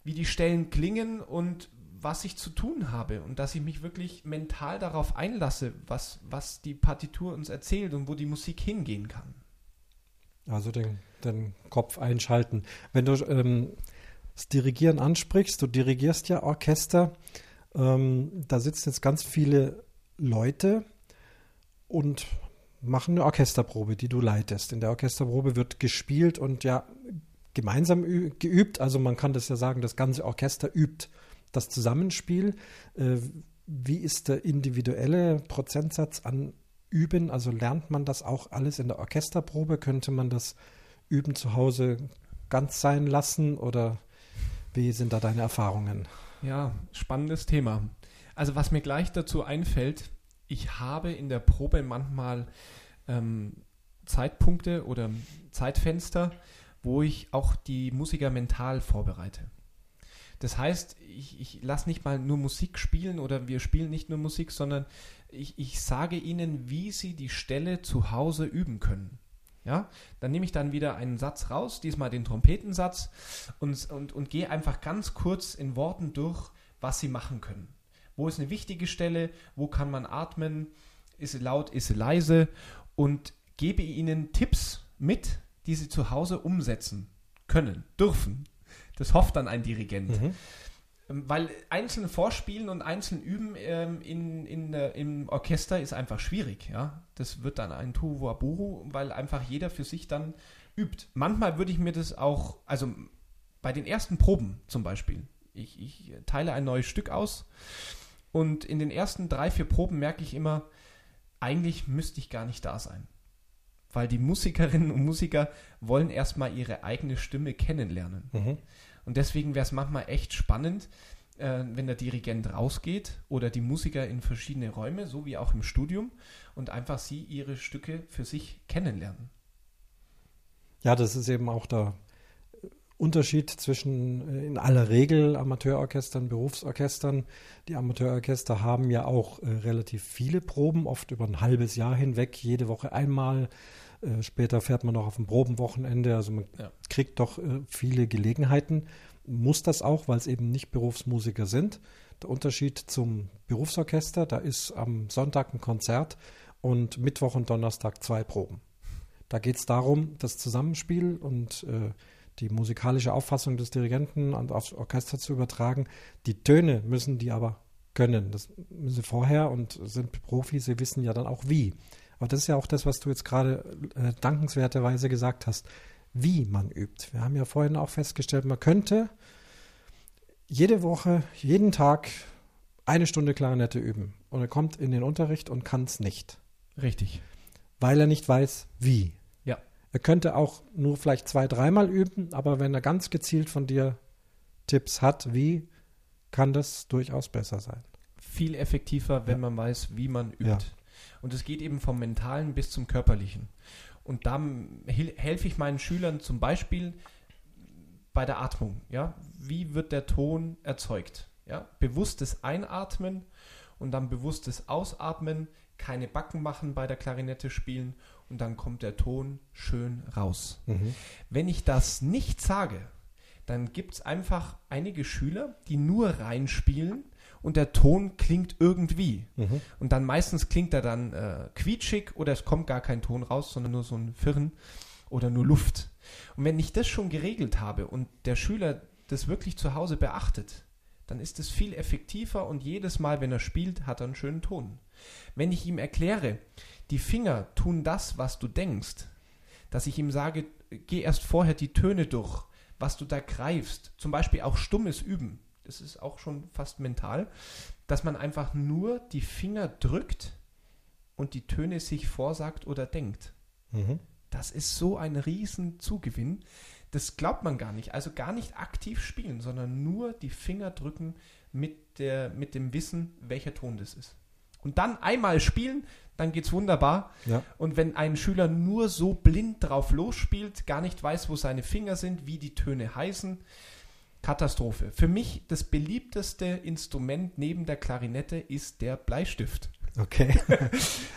wie die Stellen klingen und was ich zu tun habe und dass ich mich wirklich mental darauf einlasse, was, was die Partitur uns erzählt und wo die Musik hingehen kann. Also den, den Kopf einschalten. Wenn du ähm, das Dirigieren ansprichst, du dirigierst ja Orchester, ähm, da sitzen jetzt ganz viele Leute und machen eine Orchesterprobe, die du leitest. In der Orchesterprobe wird gespielt und ja gemeinsam geübt. Also man kann das ja sagen, das ganze Orchester übt das Zusammenspiel. Äh, wie ist der individuelle Prozentsatz an Üben? Also lernt man das auch alles in der Orchesterprobe? Könnte man das Üben zu Hause ganz sein lassen oder wie sind da deine Erfahrungen? Ja, spannendes Thema. Also was mir gleich dazu einfällt, ich habe in der Probe manchmal ähm, Zeitpunkte oder Zeitfenster, wo ich auch die Musiker mental vorbereite. Das heißt, ich, ich lasse nicht mal nur Musik spielen oder wir spielen nicht nur Musik, sondern ich, ich sage ihnen, wie sie die Stelle zu Hause üben können. Ja, dann nehme ich dann wieder einen Satz raus, diesmal den Trompetensatz, und, und, und gehe einfach ganz kurz in Worten durch, was sie machen können. Wo ist eine wichtige Stelle, wo kann man atmen, ist sie laut, ist sie leise und gebe ihnen Tipps mit, die sie zu Hause umsetzen können, dürfen. Das hofft dann ein Dirigent. Mhm. Ähm, weil einzeln vorspielen und einzeln üben ähm, in, in, äh, im Orchester ist einfach schwierig. Ja? Das wird dann ein Tuhuaburu, weil einfach jeder für sich dann übt. Manchmal würde ich mir das auch, also bei den ersten Proben zum Beispiel, ich, ich teile ein neues Stück aus und in den ersten drei, vier Proben merke ich immer, eigentlich müsste ich gar nicht da sein. Weil die Musikerinnen und Musiker wollen erstmal ihre eigene Stimme kennenlernen. Mhm. Und deswegen wäre es manchmal echt spannend, äh, wenn der Dirigent rausgeht oder die Musiker in verschiedene Räume, so wie auch im Studium, und einfach sie ihre Stücke für sich kennenlernen. Ja, das ist eben auch der Unterschied zwischen äh, in aller Regel Amateurorchestern, Berufsorchestern. Die Amateurorchester haben ja auch äh, relativ viele Proben, oft über ein halbes Jahr hinweg, jede Woche einmal. Äh, später fährt man noch auf ein Probenwochenende. Also man ja. kriegt doch äh, viele Gelegenheiten. Muss das auch, weil es eben nicht Berufsmusiker sind. Der Unterschied zum Berufsorchester, da ist am Sonntag ein Konzert und Mittwoch und Donnerstag zwei Proben. Da geht es darum, das Zusammenspiel und äh, die musikalische Auffassung des Dirigenten aufs Orchester zu übertragen. Die Töne müssen die aber können. Das müssen sie vorher und sind Profis, sie wissen ja dann auch wie. Aber das ist ja auch das, was du jetzt gerade äh, dankenswerterweise gesagt hast, wie man übt. Wir haben ja vorhin auch festgestellt, man könnte jede Woche, jeden Tag eine Stunde Klarinette üben. Und er kommt in den Unterricht und kann es nicht. Richtig. Weil er nicht weiß, wie. Ja. Er könnte auch nur vielleicht zwei, dreimal üben, aber wenn er ganz gezielt von dir Tipps hat, wie, kann das durchaus besser sein. Viel effektiver, wenn ja. man weiß, wie man übt. Ja. Und es geht eben vom Mentalen bis zum Körperlichen. Und da helfe ich meinen Schülern zum Beispiel bei der Atmung. Ja? Wie wird der Ton erzeugt? Ja? Bewusstes Einatmen und dann bewusstes Ausatmen, keine Backen machen bei der Klarinette spielen und dann kommt der Ton schön raus. Mhm. Wenn ich das nicht sage, dann gibt es einfach einige Schüler, die nur reinspielen und der Ton klingt irgendwie. Mhm. Und dann meistens klingt er dann äh, quietschig oder es kommt gar kein Ton raus, sondern nur so ein Firren oder nur Luft. Und wenn ich das schon geregelt habe und der Schüler das wirklich zu Hause beachtet, dann ist es viel effektiver und jedes Mal, wenn er spielt, hat er einen schönen Ton. Wenn ich ihm erkläre, die Finger tun das, was du denkst, dass ich ihm sage, geh erst vorher die Töne durch, was du da greifst, zum Beispiel auch stummes Üben das ist auch schon fast mental, dass man einfach nur die Finger drückt und die Töne sich vorsagt oder denkt. Mhm. Das ist so ein Riesenzugewinn. Das glaubt man gar nicht. Also gar nicht aktiv spielen, sondern nur die Finger drücken mit, der, mit dem Wissen, welcher Ton das ist. Und dann einmal spielen, dann geht es wunderbar. Ja. Und wenn ein Schüler nur so blind drauf losspielt, gar nicht weiß, wo seine Finger sind, wie die Töne heißen, Katastrophe. Für mich das beliebteste Instrument neben der Klarinette ist der Bleistift. Okay. [laughs]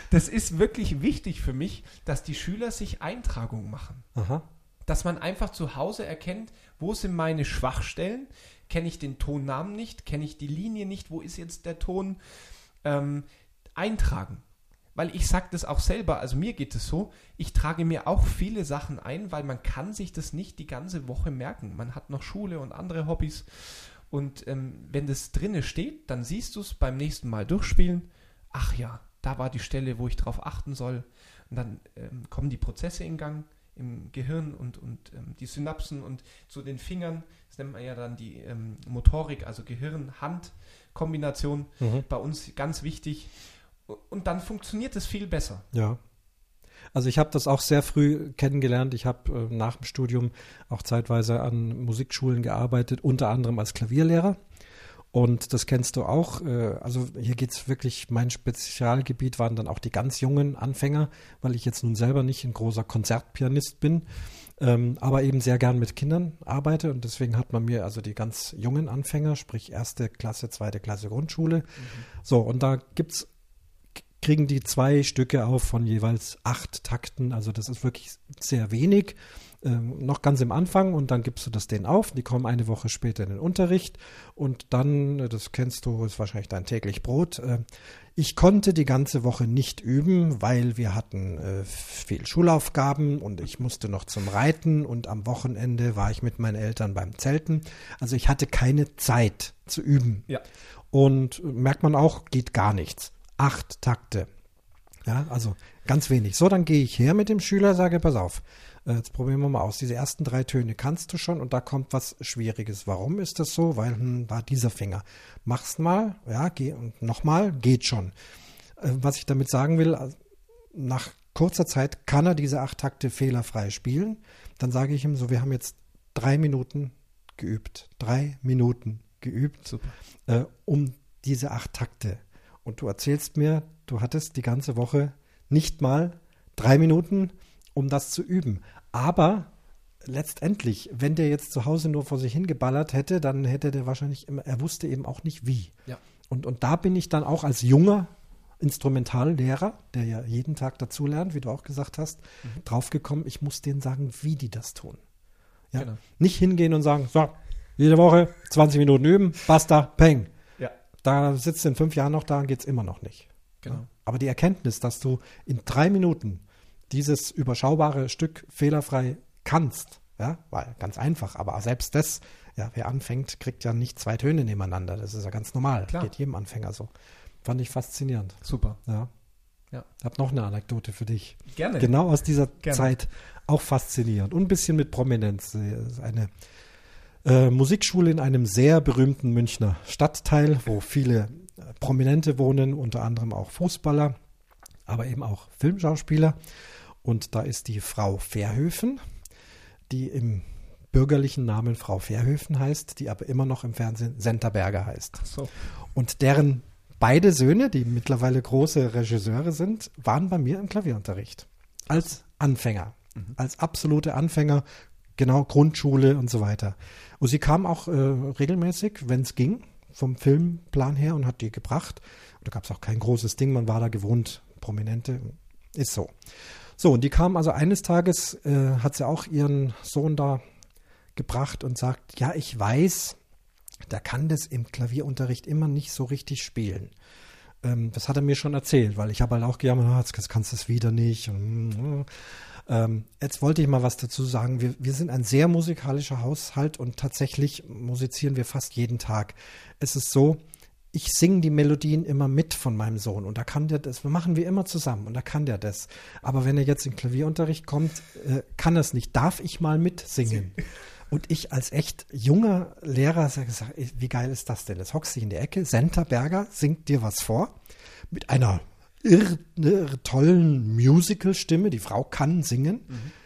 das ist wirklich wichtig für mich, dass die Schüler sich Eintragungen machen. Aha. dass man einfach zu Hause erkennt, wo sind meine Schwachstellen, kenne ich den Tonnamen nicht, kenne ich die Linie nicht, wo ist jetzt der Ton, ähm, eintragen. Weil ich sage das auch selber, also mir geht es so, ich trage mir auch viele Sachen ein, weil man kann sich das nicht die ganze Woche merken. Man hat noch Schule und andere Hobbys. Und ähm, wenn das drinne steht, dann siehst du es beim nächsten Mal durchspielen. Ach ja, da war die Stelle, wo ich drauf achten soll. Und dann ähm, kommen die Prozesse in Gang im Gehirn und, und ähm, die Synapsen und zu den Fingern. Das nennt man ja dann die ähm, Motorik, also Gehirn-Hand-Kombination. Mhm. Bei uns ganz wichtig. Und dann funktioniert es viel besser. Ja. Also ich habe das auch sehr früh kennengelernt. Ich habe äh, nach dem Studium auch zeitweise an Musikschulen gearbeitet, unter anderem als Klavierlehrer. Und das kennst du auch. Äh, also hier geht's wirklich, mein Spezialgebiet waren dann auch die ganz jungen Anfänger, weil ich jetzt nun selber nicht ein großer Konzertpianist bin, ähm, aber eben sehr gern mit Kindern arbeite. Und deswegen hat man mir also die ganz jungen Anfänger, sprich erste Klasse, zweite Klasse Grundschule. So, und da gibt's kriegen die zwei Stücke auf von jeweils acht Takten. Also das ist wirklich sehr wenig. Ähm, noch ganz im Anfang und dann gibst du das denen auf. Die kommen eine Woche später in den Unterricht und dann, äh, das kennst du, ist wahrscheinlich dein täglich Brot. Äh, ich konnte die ganze Woche nicht üben, weil wir hatten äh, viel Schulaufgaben und ich musste noch zum Reiten und am Wochenende war ich mit meinen Eltern beim Zelten. Also ich hatte keine Zeit zu üben. Ja. Und äh, merkt man auch, geht gar nichts. Acht Takte. Ja, also ganz wenig. So, dann gehe ich her mit dem Schüler, sage, pass auf, äh, jetzt probieren wir mal aus. Diese ersten drei Töne kannst du schon und da kommt was Schwieriges. Warum ist das so? Weil, hm, war dieser Finger. Mach's mal, ja, geh und nochmal, geht schon. Äh, was ich damit sagen will, also, nach kurzer Zeit kann er diese acht Takte fehlerfrei spielen. Dann sage ich ihm so, wir haben jetzt drei Minuten geübt. Drei Minuten geübt, äh, um diese acht Takte. Und du erzählst mir, du hattest die ganze Woche nicht mal drei Minuten, um das zu üben. Aber letztendlich, wenn der jetzt zu Hause nur vor sich hingeballert hätte, dann hätte der wahrscheinlich immer, er wusste eben auch nicht wie. Ja. Und, und da bin ich dann auch als junger Instrumentallehrer, der ja jeden Tag dazulernt, wie du auch gesagt hast, draufgekommen, ich muss denen sagen, wie die das tun. Ja? Genau. Nicht hingehen und sagen, so, jede Woche 20 Minuten üben, basta, peng. Da sitzt du in fünf Jahren noch da und geht's immer noch nicht. Genau. Aber die Erkenntnis, dass du in drei Minuten dieses überschaubare Stück fehlerfrei kannst, ja, war ganz einfach. Aber selbst das, ja, wer anfängt, kriegt ja nicht zwei Töne nebeneinander. Das ist ja ganz normal. Klar. Geht jedem Anfänger so. Fand ich faszinierend. Super. Ja. Ja. Hab noch eine Anekdote für dich. Gerne. Genau aus dieser Gerne. Zeit auch faszinierend und ein bisschen mit Prominenz. Es ist Eine äh, Musikschule in einem sehr berühmten Münchner Stadtteil, wo viele äh, Prominente wohnen, unter anderem auch Fußballer, aber eben auch Filmschauspieler. Und da ist die Frau Verhöfen, die im bürgerlichen Namen Frau Verhöfen heißt, die aber immer noch im Fernsehen Senterberger heißt. So. Und deren beide Söhne, die mittlerweile große Regisseure sind, waren bei mir im Klavierunterricht. Als Anfänger. Als absolute Anfänger, genau Grundschule und so weiter. Und sie kam auch äh, regelmäßig, wenn es ging, vom Filmplan her und hat die gebracht. Und da gab es auch kein großes Ding, man war da gewohnt, Prominente, ist so. So, und die kam also eines Tages, äh, hat sie auch ihren Sohn da gebracht und sagt, ja, ich weiß, der kann das im Klavierunterricht immer nicht so richtig spielen. Ähm, das hat er mir schon erzählt, weil ich habe halt auch gejammert, ah, jetzt kannst du es wieder nicht. Und, mm, ähm, jetzt wollte ich mal was dazu sagen. Wir, wir sind ein sehr musikalischer Haushalt und tatsächlich musizieren wir fast jeden Tag. Es ist so, ich singe die Melodien immer mit von meinem Sohn und da kann der das, machen wir immer zusammen und da kann der das. Aber wenn er jetzt in Klavierunterricht kommt, äh, kann er es nicht. Darf ich mal mitsingen? [laughs] Und ich als echt junger Lehrer sage, sag, wie geil ist das denn? Jetzt hockst du in der Ecke, Senta Berger singt dir was vor mit einer irr, irr tollen Musical-Stimme. Die Frau kann singen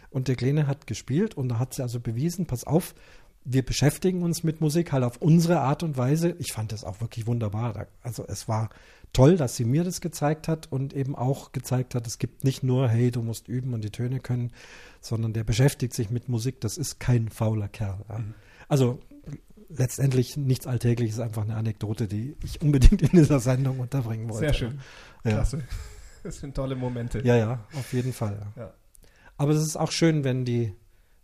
und der Kleine hat gespielt und da hat sie also bewiesen, pass auf, wir beschäftigen uns mit Musik halt auf unsere Art und Weise. Ich fand das auch wirklich wunderbar. Also es war toll, dass sie mir das gezeigt hat und eben auch gezeigt hat, es gibt nicht nur, hey, du musst üben und die Töne können, sondern der beschäftigt sich mit Musik. Das ist kein fauler Kerl. Ja. Also letztendlich nichts Alltägliches, einfach eine Anekdote, die ich unbedingt in dieser Sendung unterbringen wollte. Sehr schön. Ja. Klasse. [laughs] Das sind tolle Momente. Ja, ja, auf jeden Fall. Ja. Aber es ist auch schön, wenn die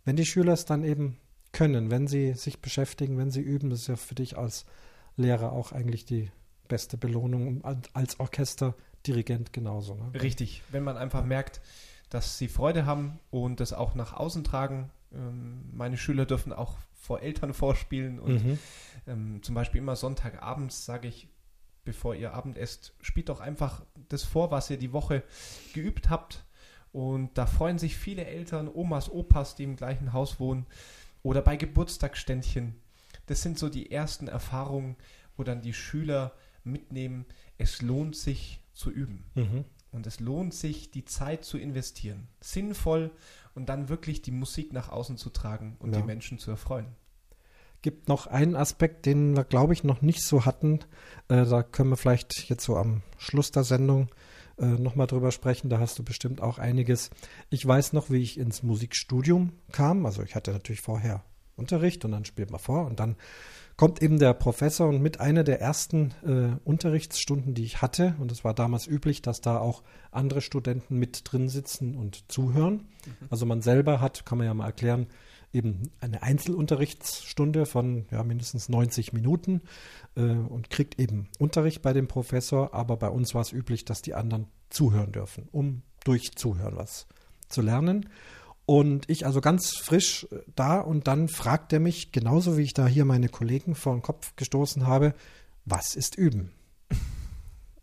wenn die Schüler es dann eben können, wenn sie sich beschäftigen, wenn sie üben, das ist ja für dich als Lehrer auch eigentlich die beste Belohnung und als Orchesterdirigent genauso. Ne? Richtig, wenn man einfach merkt, dass sie Freude haben und das auch nach außen tragen. Ähm, meine Schüler dürfen auch vor Eltern [laughs] vorspielen und Mhm. ähm, zum Beispiel immer Sonntagabends sage ich, bevor ihr Abend esst, spielt doch einfach das vor, was ihr die Woche geübt habt. Und da freuen sich viele Eltern, Omas, Opas, die im gleichen Haus wohnen oder bei Geburtstagsständchen. Das sind so die ersten Erfahrungen, wo dann die Schüler mitnehmen, es lohnt sich zu üben. Mhm. Und es lohnt sich, die Zeit zu investieren. Sinnvoll und dann wirklich die Musik nach außen zu tragen und Ja. die Menschen zu erfreuen. Gibt noch einen Aspekt, den wir, glaube ich, noch nicht so hatten. Äh, da können wir vielleicht jetzt so am Schluss der Sendung äh, nochmal drüber sprechen. Da hast du bestimmt auch einiges. Ich weiß noch, wie ich ins Musikstudium kam. Also ich hatte natürlich vorher Unterricht und dann spielt man vor und dann kommt eben der Professor und mit einer der ersten äh, Unterrichtsstunden, die ich hatte, und es war damals üblich, dass da auch andere Studenten mit drin sitzen und zuhören. Also man selber hat, kann man ja mal erklären, eben eine Einzelunterrichtsstunde von ja, mindestens 90 Minuten äh, und kriegt eben Unterricht bei dem Professor, aber bei uns war es üblich, dass die anderen zuhören dürfen, um durch Zuhören was zu lernen. Und ich also ganz frisch äh, da und dann fragt er mich, genauso wie ich da hier meine Kollegen vor den Kopf gestoßen habe, was ist üben?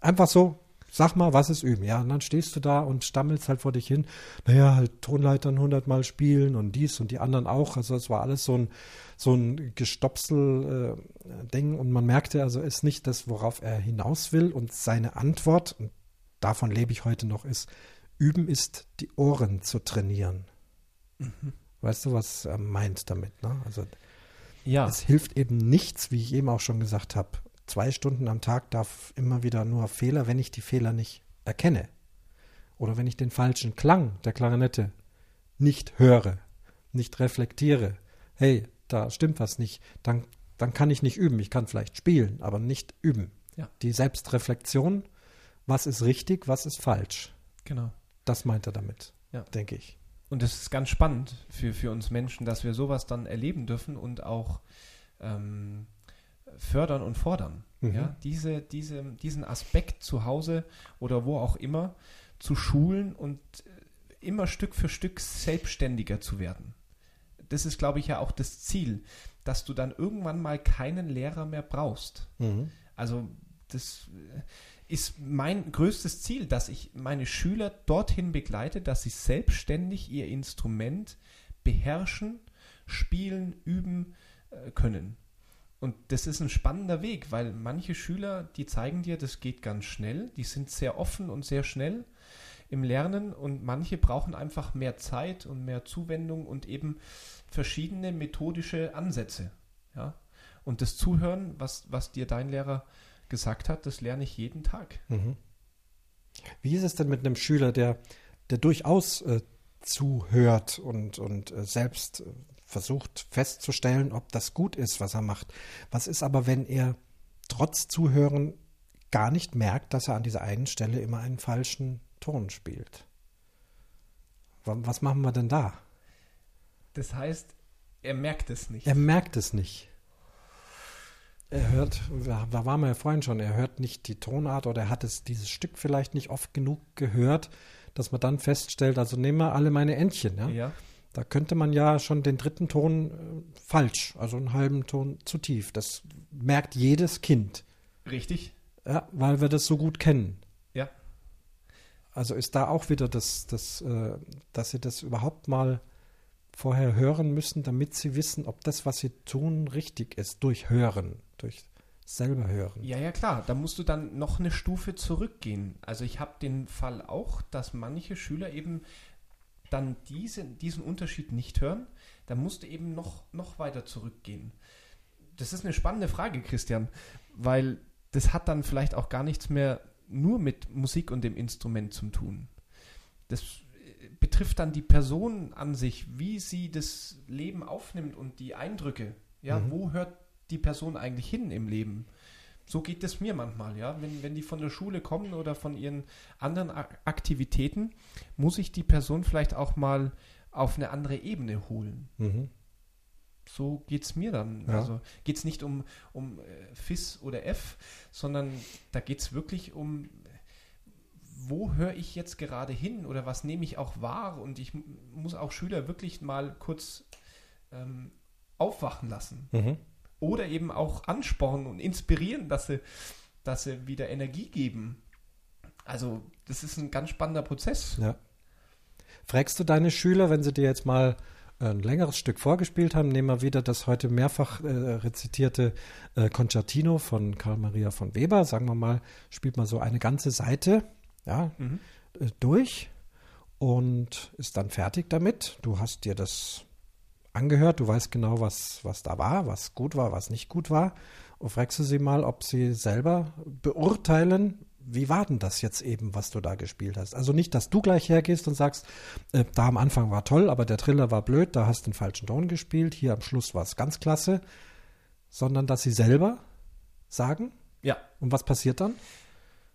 Einfach so, sag mal, was ist üben? Ja, und dann stehst du da und stammelst halt vor dich hin. Naja, halt Tonleitern hundertmal spielen und dies und die anderen auch. Also es war alles so ein, so ein Gestopsel-Ding und man merkte also, es ist nicht das, worauf er hinaus will. Und seine Antwort, und davon lebe ich heute noch, ist, üben ist, die Ohren zu trainieren. Weißt du, was er meint damit? Ne? Also Ja, es hilft eben nichts, wie ich eben auch schon gesagt habe. Zwei Stunden am Tag darf immer wieder nur Fehler, wenn ich die Fehler nicht erkenne. Oder wenn ich den falschen Klang der Klarinette nicht höre, nicht reflektiere. Hey, da stimmt was nicht. Dann, dann kann ich nicht üben. Ich kann vielleicht spielen, aber nicht üben. Ja. Die Selbstreflexion, was ist richtig, was ist falsch. genau. Das meint er damit, Ja. denke ich. Und das ist ganz spannend für, für uns Menschen, dass wir sowas dann erleben dürfen und auch ähm, fördern und fordern. Mhm. Ja? Diese, diese, diesen Aspekt zu Hause oder wo auch immer zu schulen und äh, immer Stück für Stück selbstständiger zu werden. Das ist, glaube ich, ja auch das Ziel, dass du dann irgendwann mal keinen Lehrer mehr brauchst. Mhm. Also das äh, ist mein größtes Ziel, dass ich meine Schüler dorthin begleite, dass sie selbstständig ihr Instrument beherrschen, spielen, üben äh, können. Und das ist ein spannender Weg, weil manche Schüler, die zeigen dir, das geht ganz schnell, die sind sehr offen und sehr schnell im Lernen und manche brauchen einfach mehr Zeit und mehr Zuwendung und eben verschiedene methodische Ansätze. Ja? Und das Zuhören, was, was dir dein Lehrer gesagt hat, das lerne ich jeden Tag. Mhm. Wie ist es denn mit einem Schüler, der, der durchaus äh, zuhört und, und äh, selbst äh, versucht festzustellen, ob das gut ist, was er macht? Was ist aber, wenn er trotz Zuhören gar nicht merkt, dass er an dieser einen Stelle immer einen falschen Ton spielt? Wa- Was machen wir denn da? Das heißt, er merkt es nicht. Er merkt es nicht. Er hört, da waren wir ja vorhin schon, er hört nicht die Tonart oder er hat es dieses Stück vielleicht nicht oft genug gehört, dass man dann feststellt, also nehmen wir alle meine Entchen, ja. ja. Da könnte man ja schon den dritten Ton äh, falsch, also einen halben Ton zu tief. Das merkt jedes Kind, Richtig. ja, weil wir das so gut kennen. Ja. Also ist da auch wieder das, das äh, dass sie das überhaupt mal vorher hören müssen, damit sie wissen, ob das, was sie tun, richtig ist. Durch Hören, durch selber Hören. Ja, ja, klar. Da musst du dann noch eine Stufe zurückgehen. Also ich habe den Fall auch, dass manche Schüler eben dann diese, diesen Unterschied nicht hören. Da musst du eben noch, noch weiter zurückgehen. Das ist eine spannende Frage, Christian, weil das hat dann vielleicht auch gar nichts mehr nur mit Musik und dem Instrument zu tun. Das äh, betrifft dann die Person an sich, wie sie das Leben aufnimmt und die Eindrücke. Ja, Mhm. wo hört die Person eigentlich hin im Leben? So geht es mir manchmal, ja. Wenn, wenn die von der Schule kommen oder von ihren anderen Ak- Aktivitäten, muss ich die Person vielleicht auch mal auf eine andere Ebene holen. Mhm. So geht es mir dann. Ja. Also geht es nicht um, um äh, FIS oder F, sondern da geht es wirklich um, wo höre ich jetzt gerade hin oder was nehme ich auch wahr? Und ich muss auch Schüler wirklich mal kurz ähm, aufwachen lassen. Mhm. Oder eben auch anspornen und inspirieren, dass sie, dass sie wieder Energie geben. Also, das ist ein ganz spannender Prozess. Ja. Fragst du deine Schüler, wenn sie dir jetzt mal ein längeres Stück vorgespielt haben, nehmen wir wieder das heute mehrfach äh, rezitierte äh, Concertino von Karl Maria von Weber, sagen wir mal, spielt mal so eine ganze Seite, ja, Mhm. äh, durch und ist dann fertig damit. Du hast dir das angehört, du weißt genau, was, was da war, was gut war, was nicht gut war. Und fragst du sie mal, ob sie selber beurteilen, wie war denn das jetzt eben, was du da gespielt hast? Also nicht, dass du gleich hergehst und sagst, äh, da am Anfang war toll, aber der Triller war blöd, da hast du den falschen Ton gespielt, hier am Schluss war es ganz klasse, sondern dass sie selber sagen. Ja. Und was passiert dann?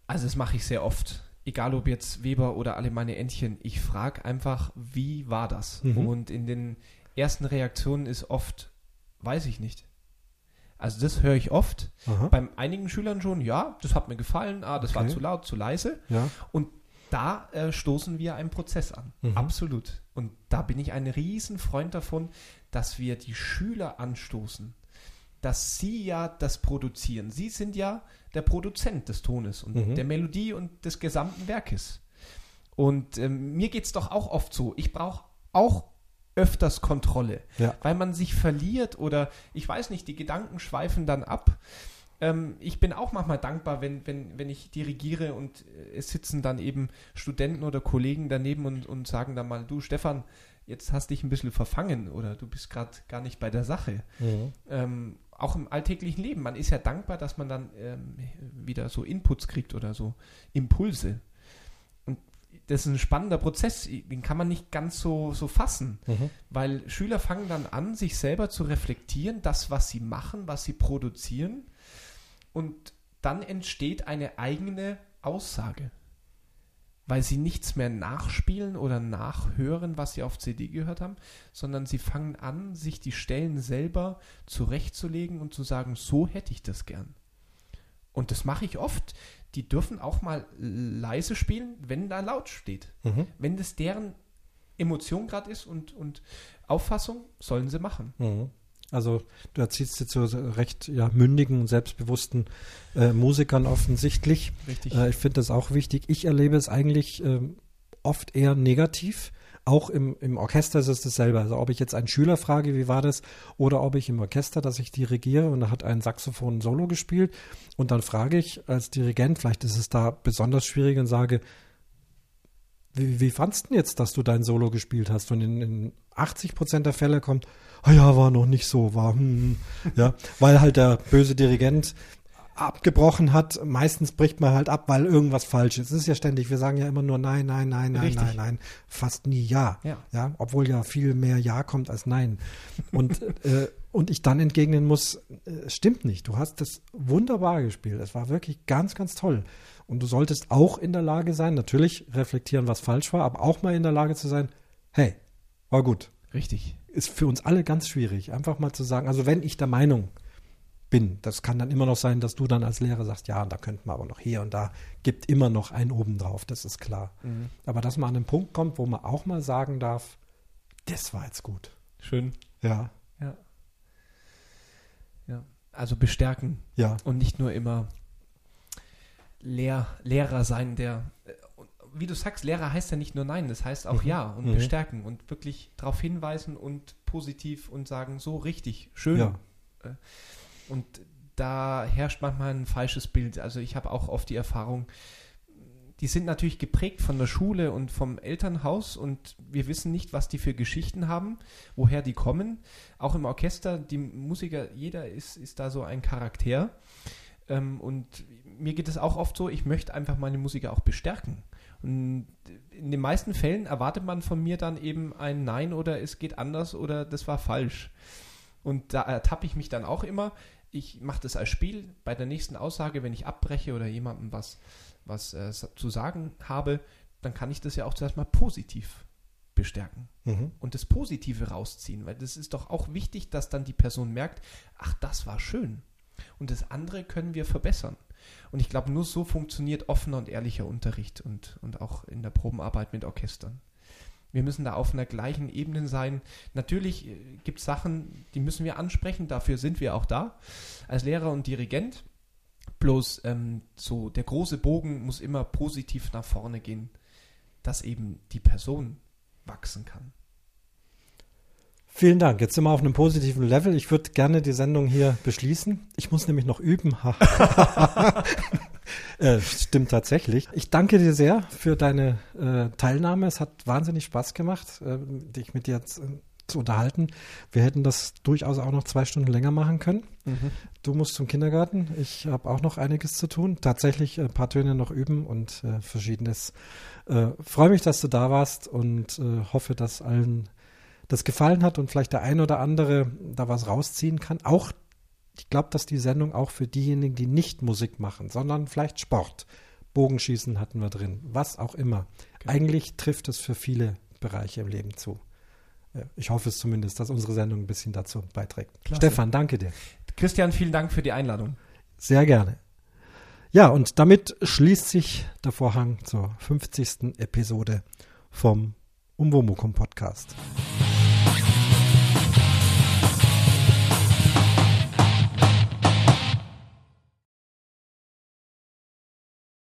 Also das mache ich sehr oft. Egal ob jetzt Weber oder alle meine Entchen. Ich frage einfach, wie war das? Mhm. Und in den ersten Reaktionen ist oft, weiß ich nicht. Also das höre ich oft. Aha. Bei einigen Schülern schon, ja, das hat mir gefallen, ah, das war Okay. zu laut, zu leise. Ja. Und da äh, stoßen wir einen Prozess an. Mhm. Absolut. Und da bin ich ein Riesenfreund davon, dass wir die Schüler anstoßen. Dass sie ja das produzieren. Sie sind ja der Produzent des Tones und Mhm. der Melodie und des gesamten Werkes. Und ähm, mir geht es doch auch oft so. Ich brauche auch öfters Kontrolle, Ja. weil man sich verliert oder ich weiß nicht, die Gedanken schweifen dann ab. Ähm, ich bin auch manchmal dankbar, wenn, wenn, wenn ich dirigiere und äh, es sitzen dann eben Studenten oder Kollegen daneben und, und sagen dann mal, du Stefan, jetzt hast dich ein bisschen verfangen oder du bist gerade gar nicht bei der Sache. Mhm. Ähm, auch im alltäglichen Leben. Man ist ja dankbar, dass man dann ähm, wieder so Inputs kriegt oder so Impulse. Das ist ein spannender Prozess, den kann man nicht ganz so, so fassen, Mhm. weil Schüler fangen dann an, sich selber zu reflektieren, das, was sie machen, was sie produzieren. Und dann entsteht eine eigene Aussage, weil sie nichts mehr nachspielen oder nachhören, was sie auf CD gehört haben, sondern sie fangen an, sich die Stellen selber zurechtzulegen und zu sagen, so hätte ich das gern. Und das mache ich oft. Die dürfen auch mal leise spielen, wenn da laut steht. Mhm. Wenn das deren Emotion gerade ist und, und Auffassung, sollen sie machen. Mhm. Also du erziehst jetzt so recht ja, mündigen, selbstbewussten äh, Musikern offensichtlich. Richtig. Äh, ich finde das auch wichtig. Ich erlebe es eigentlich ähm, oft eher negativ. Auch im, im Orchester ist es dasselbe. Also ob ich jetzt einen Schüler frage, wie war das, oder ob ich im Orchester, das ich dirigiere und da hat ein Saxophon Solo gespielt und dann frage ich als Dirigent, vielleicht ist es da besonders schwierig und sage, wie, wie fandst du jetzt, dass du dein Solo gespielt hast? Und in, in 80 Prozent der Fälle kommt, ah ja, war noch nicht so, war, hm, hm." ja, weil halt der böse Dirigent abgebrochen hat. Meistens bricht man halt ab, weil irgendwas falsch ist. Es ist ja ständig, wir sagen ja immer nur nein, nein, nein, nein, Richtig. nein, nein, fast nie ja. Ja. ja, obwohl ja viel mehr ja kommt als nein. Und, [laughs] äh, und ich dann entgegnen muss, äh, stimmt nicht. Du hast das wunderbar gespielt. Es war wirklich ganz, ganz toll. Und du solltest auch in der Lage sein, natürlich reflektieren, was falsch war, aber auch mal in der Lage zu sein, hey, war gut. Richtig. Ist für uns alle ganz schwierig, einfach mal zu sagen, also wenn ich der Meinung bin, das kann dann immer noch sein, dass du dann als Lehrer sagst, ja, da könnten wir aber noch hier und da, gibt immer noch einen oben drauf, das ist klar. Aber dass man an einen Punkt kommt, wo man auch mal sagen darf, das war jetzt gut. Schön. Ja, Ja. Ja. Also bestärken ja, und nicht nur immer Lehr Lehrer sein, der. äh, Wie du sagst, Lehrer heißt ja nicht nur Nein, das heißt auch Mhm. Ja und Mhm. bestärken und wirklich darauf hinweisen und positiv und sagen, so richtig, schön. ja. Und da herrscht manchmal ein falsches Bild. Also ich habe auch oft die Erfahrung, die sind natürlich geprägt von der Schule und vom Elternhaus und wir wissen nicht, was die für Geschichten haben, woher die kommen. Auch im Orchester, die Musiker, jeder ist, ist da so ein Charakter. Ähm, und mir geht es auch oft so, ich möchte einfach meine Musiker auch bestärken. Und in den meisten Fällen erwartet man von mir dann eben ein Nein oder es geht anders oder das war falsch. Und da ertappe ich mich dann auch immer. Ich mache das als Spiel. Bei der nächsten Aussage, wenn ich abbreche oder jemandem was, was äh, zu sagen habe, dann kann ich das ja auch zuerst mal positiv bestärken Mhm. und das Positive rausziehen, weil das ist doch auch wichtig, dass dann die Person merkt, ach, das war schön. Und das andere können wir verbessern. Und ich glaube, nur so funktioniert offener und ehrlicher Unterricht und, und auch in der Probenarbeit mit Orchestern. Wir müssen da auf einer gleichen Ebene sein. Natürlich gibt es Sachen, die müssen wir ansprechen, dafür sind wir auch da als Lehrer und Dirigent. Bloß ähm, so der große Bogen muss immer positiv nach vorne gehen, dass eben die Person wachsen kann. Vielen Dank. Jetzt sind wir auf einem positiven Level. Ich würde gerne die Sendung hier beschließen. Ich muss nämlich noch üben. [laughs] [laughs] äh, stimmt tatsächlich. Ich danke dir sehr für deine äh, Teilnahme. Es hat wahnsinnig Spaß gemacht, äh, dich mit dir jetzt, äh, zu unterhalten. Wir hätten das durchaus auch noch zwei Stunden länger machen können. Du musst zum Kindergarten. Ich habe auch noch einiges zu tun. Tatsächlich ein paar Töne noch üben und äh, verschiedenes. Freue mich, dass du da warst und hoffe, dass allen das gefallen hat und vielleicht der ein oder andere da was rausziehen kann. Auch, ich glaube, dass die Sendung auch für diejenigen, die nicht Musik machen, sondern vielleicht Sport, Bogenschießen hatten wir drin, was auch immer. Eigentlich trifft es für viele Bereiche im Leben zu. Äh, Ich hoffe es zumindest, dass unsere Sendung ein bisschen dazu beiträgt. Klasse. Stefan, danke dir. Christian, vielen Dank für die Einladung. Sehr gerne. Ja, und damit schließt sich der Vorhang zur 50. Episode vom Umwomukum Podcast.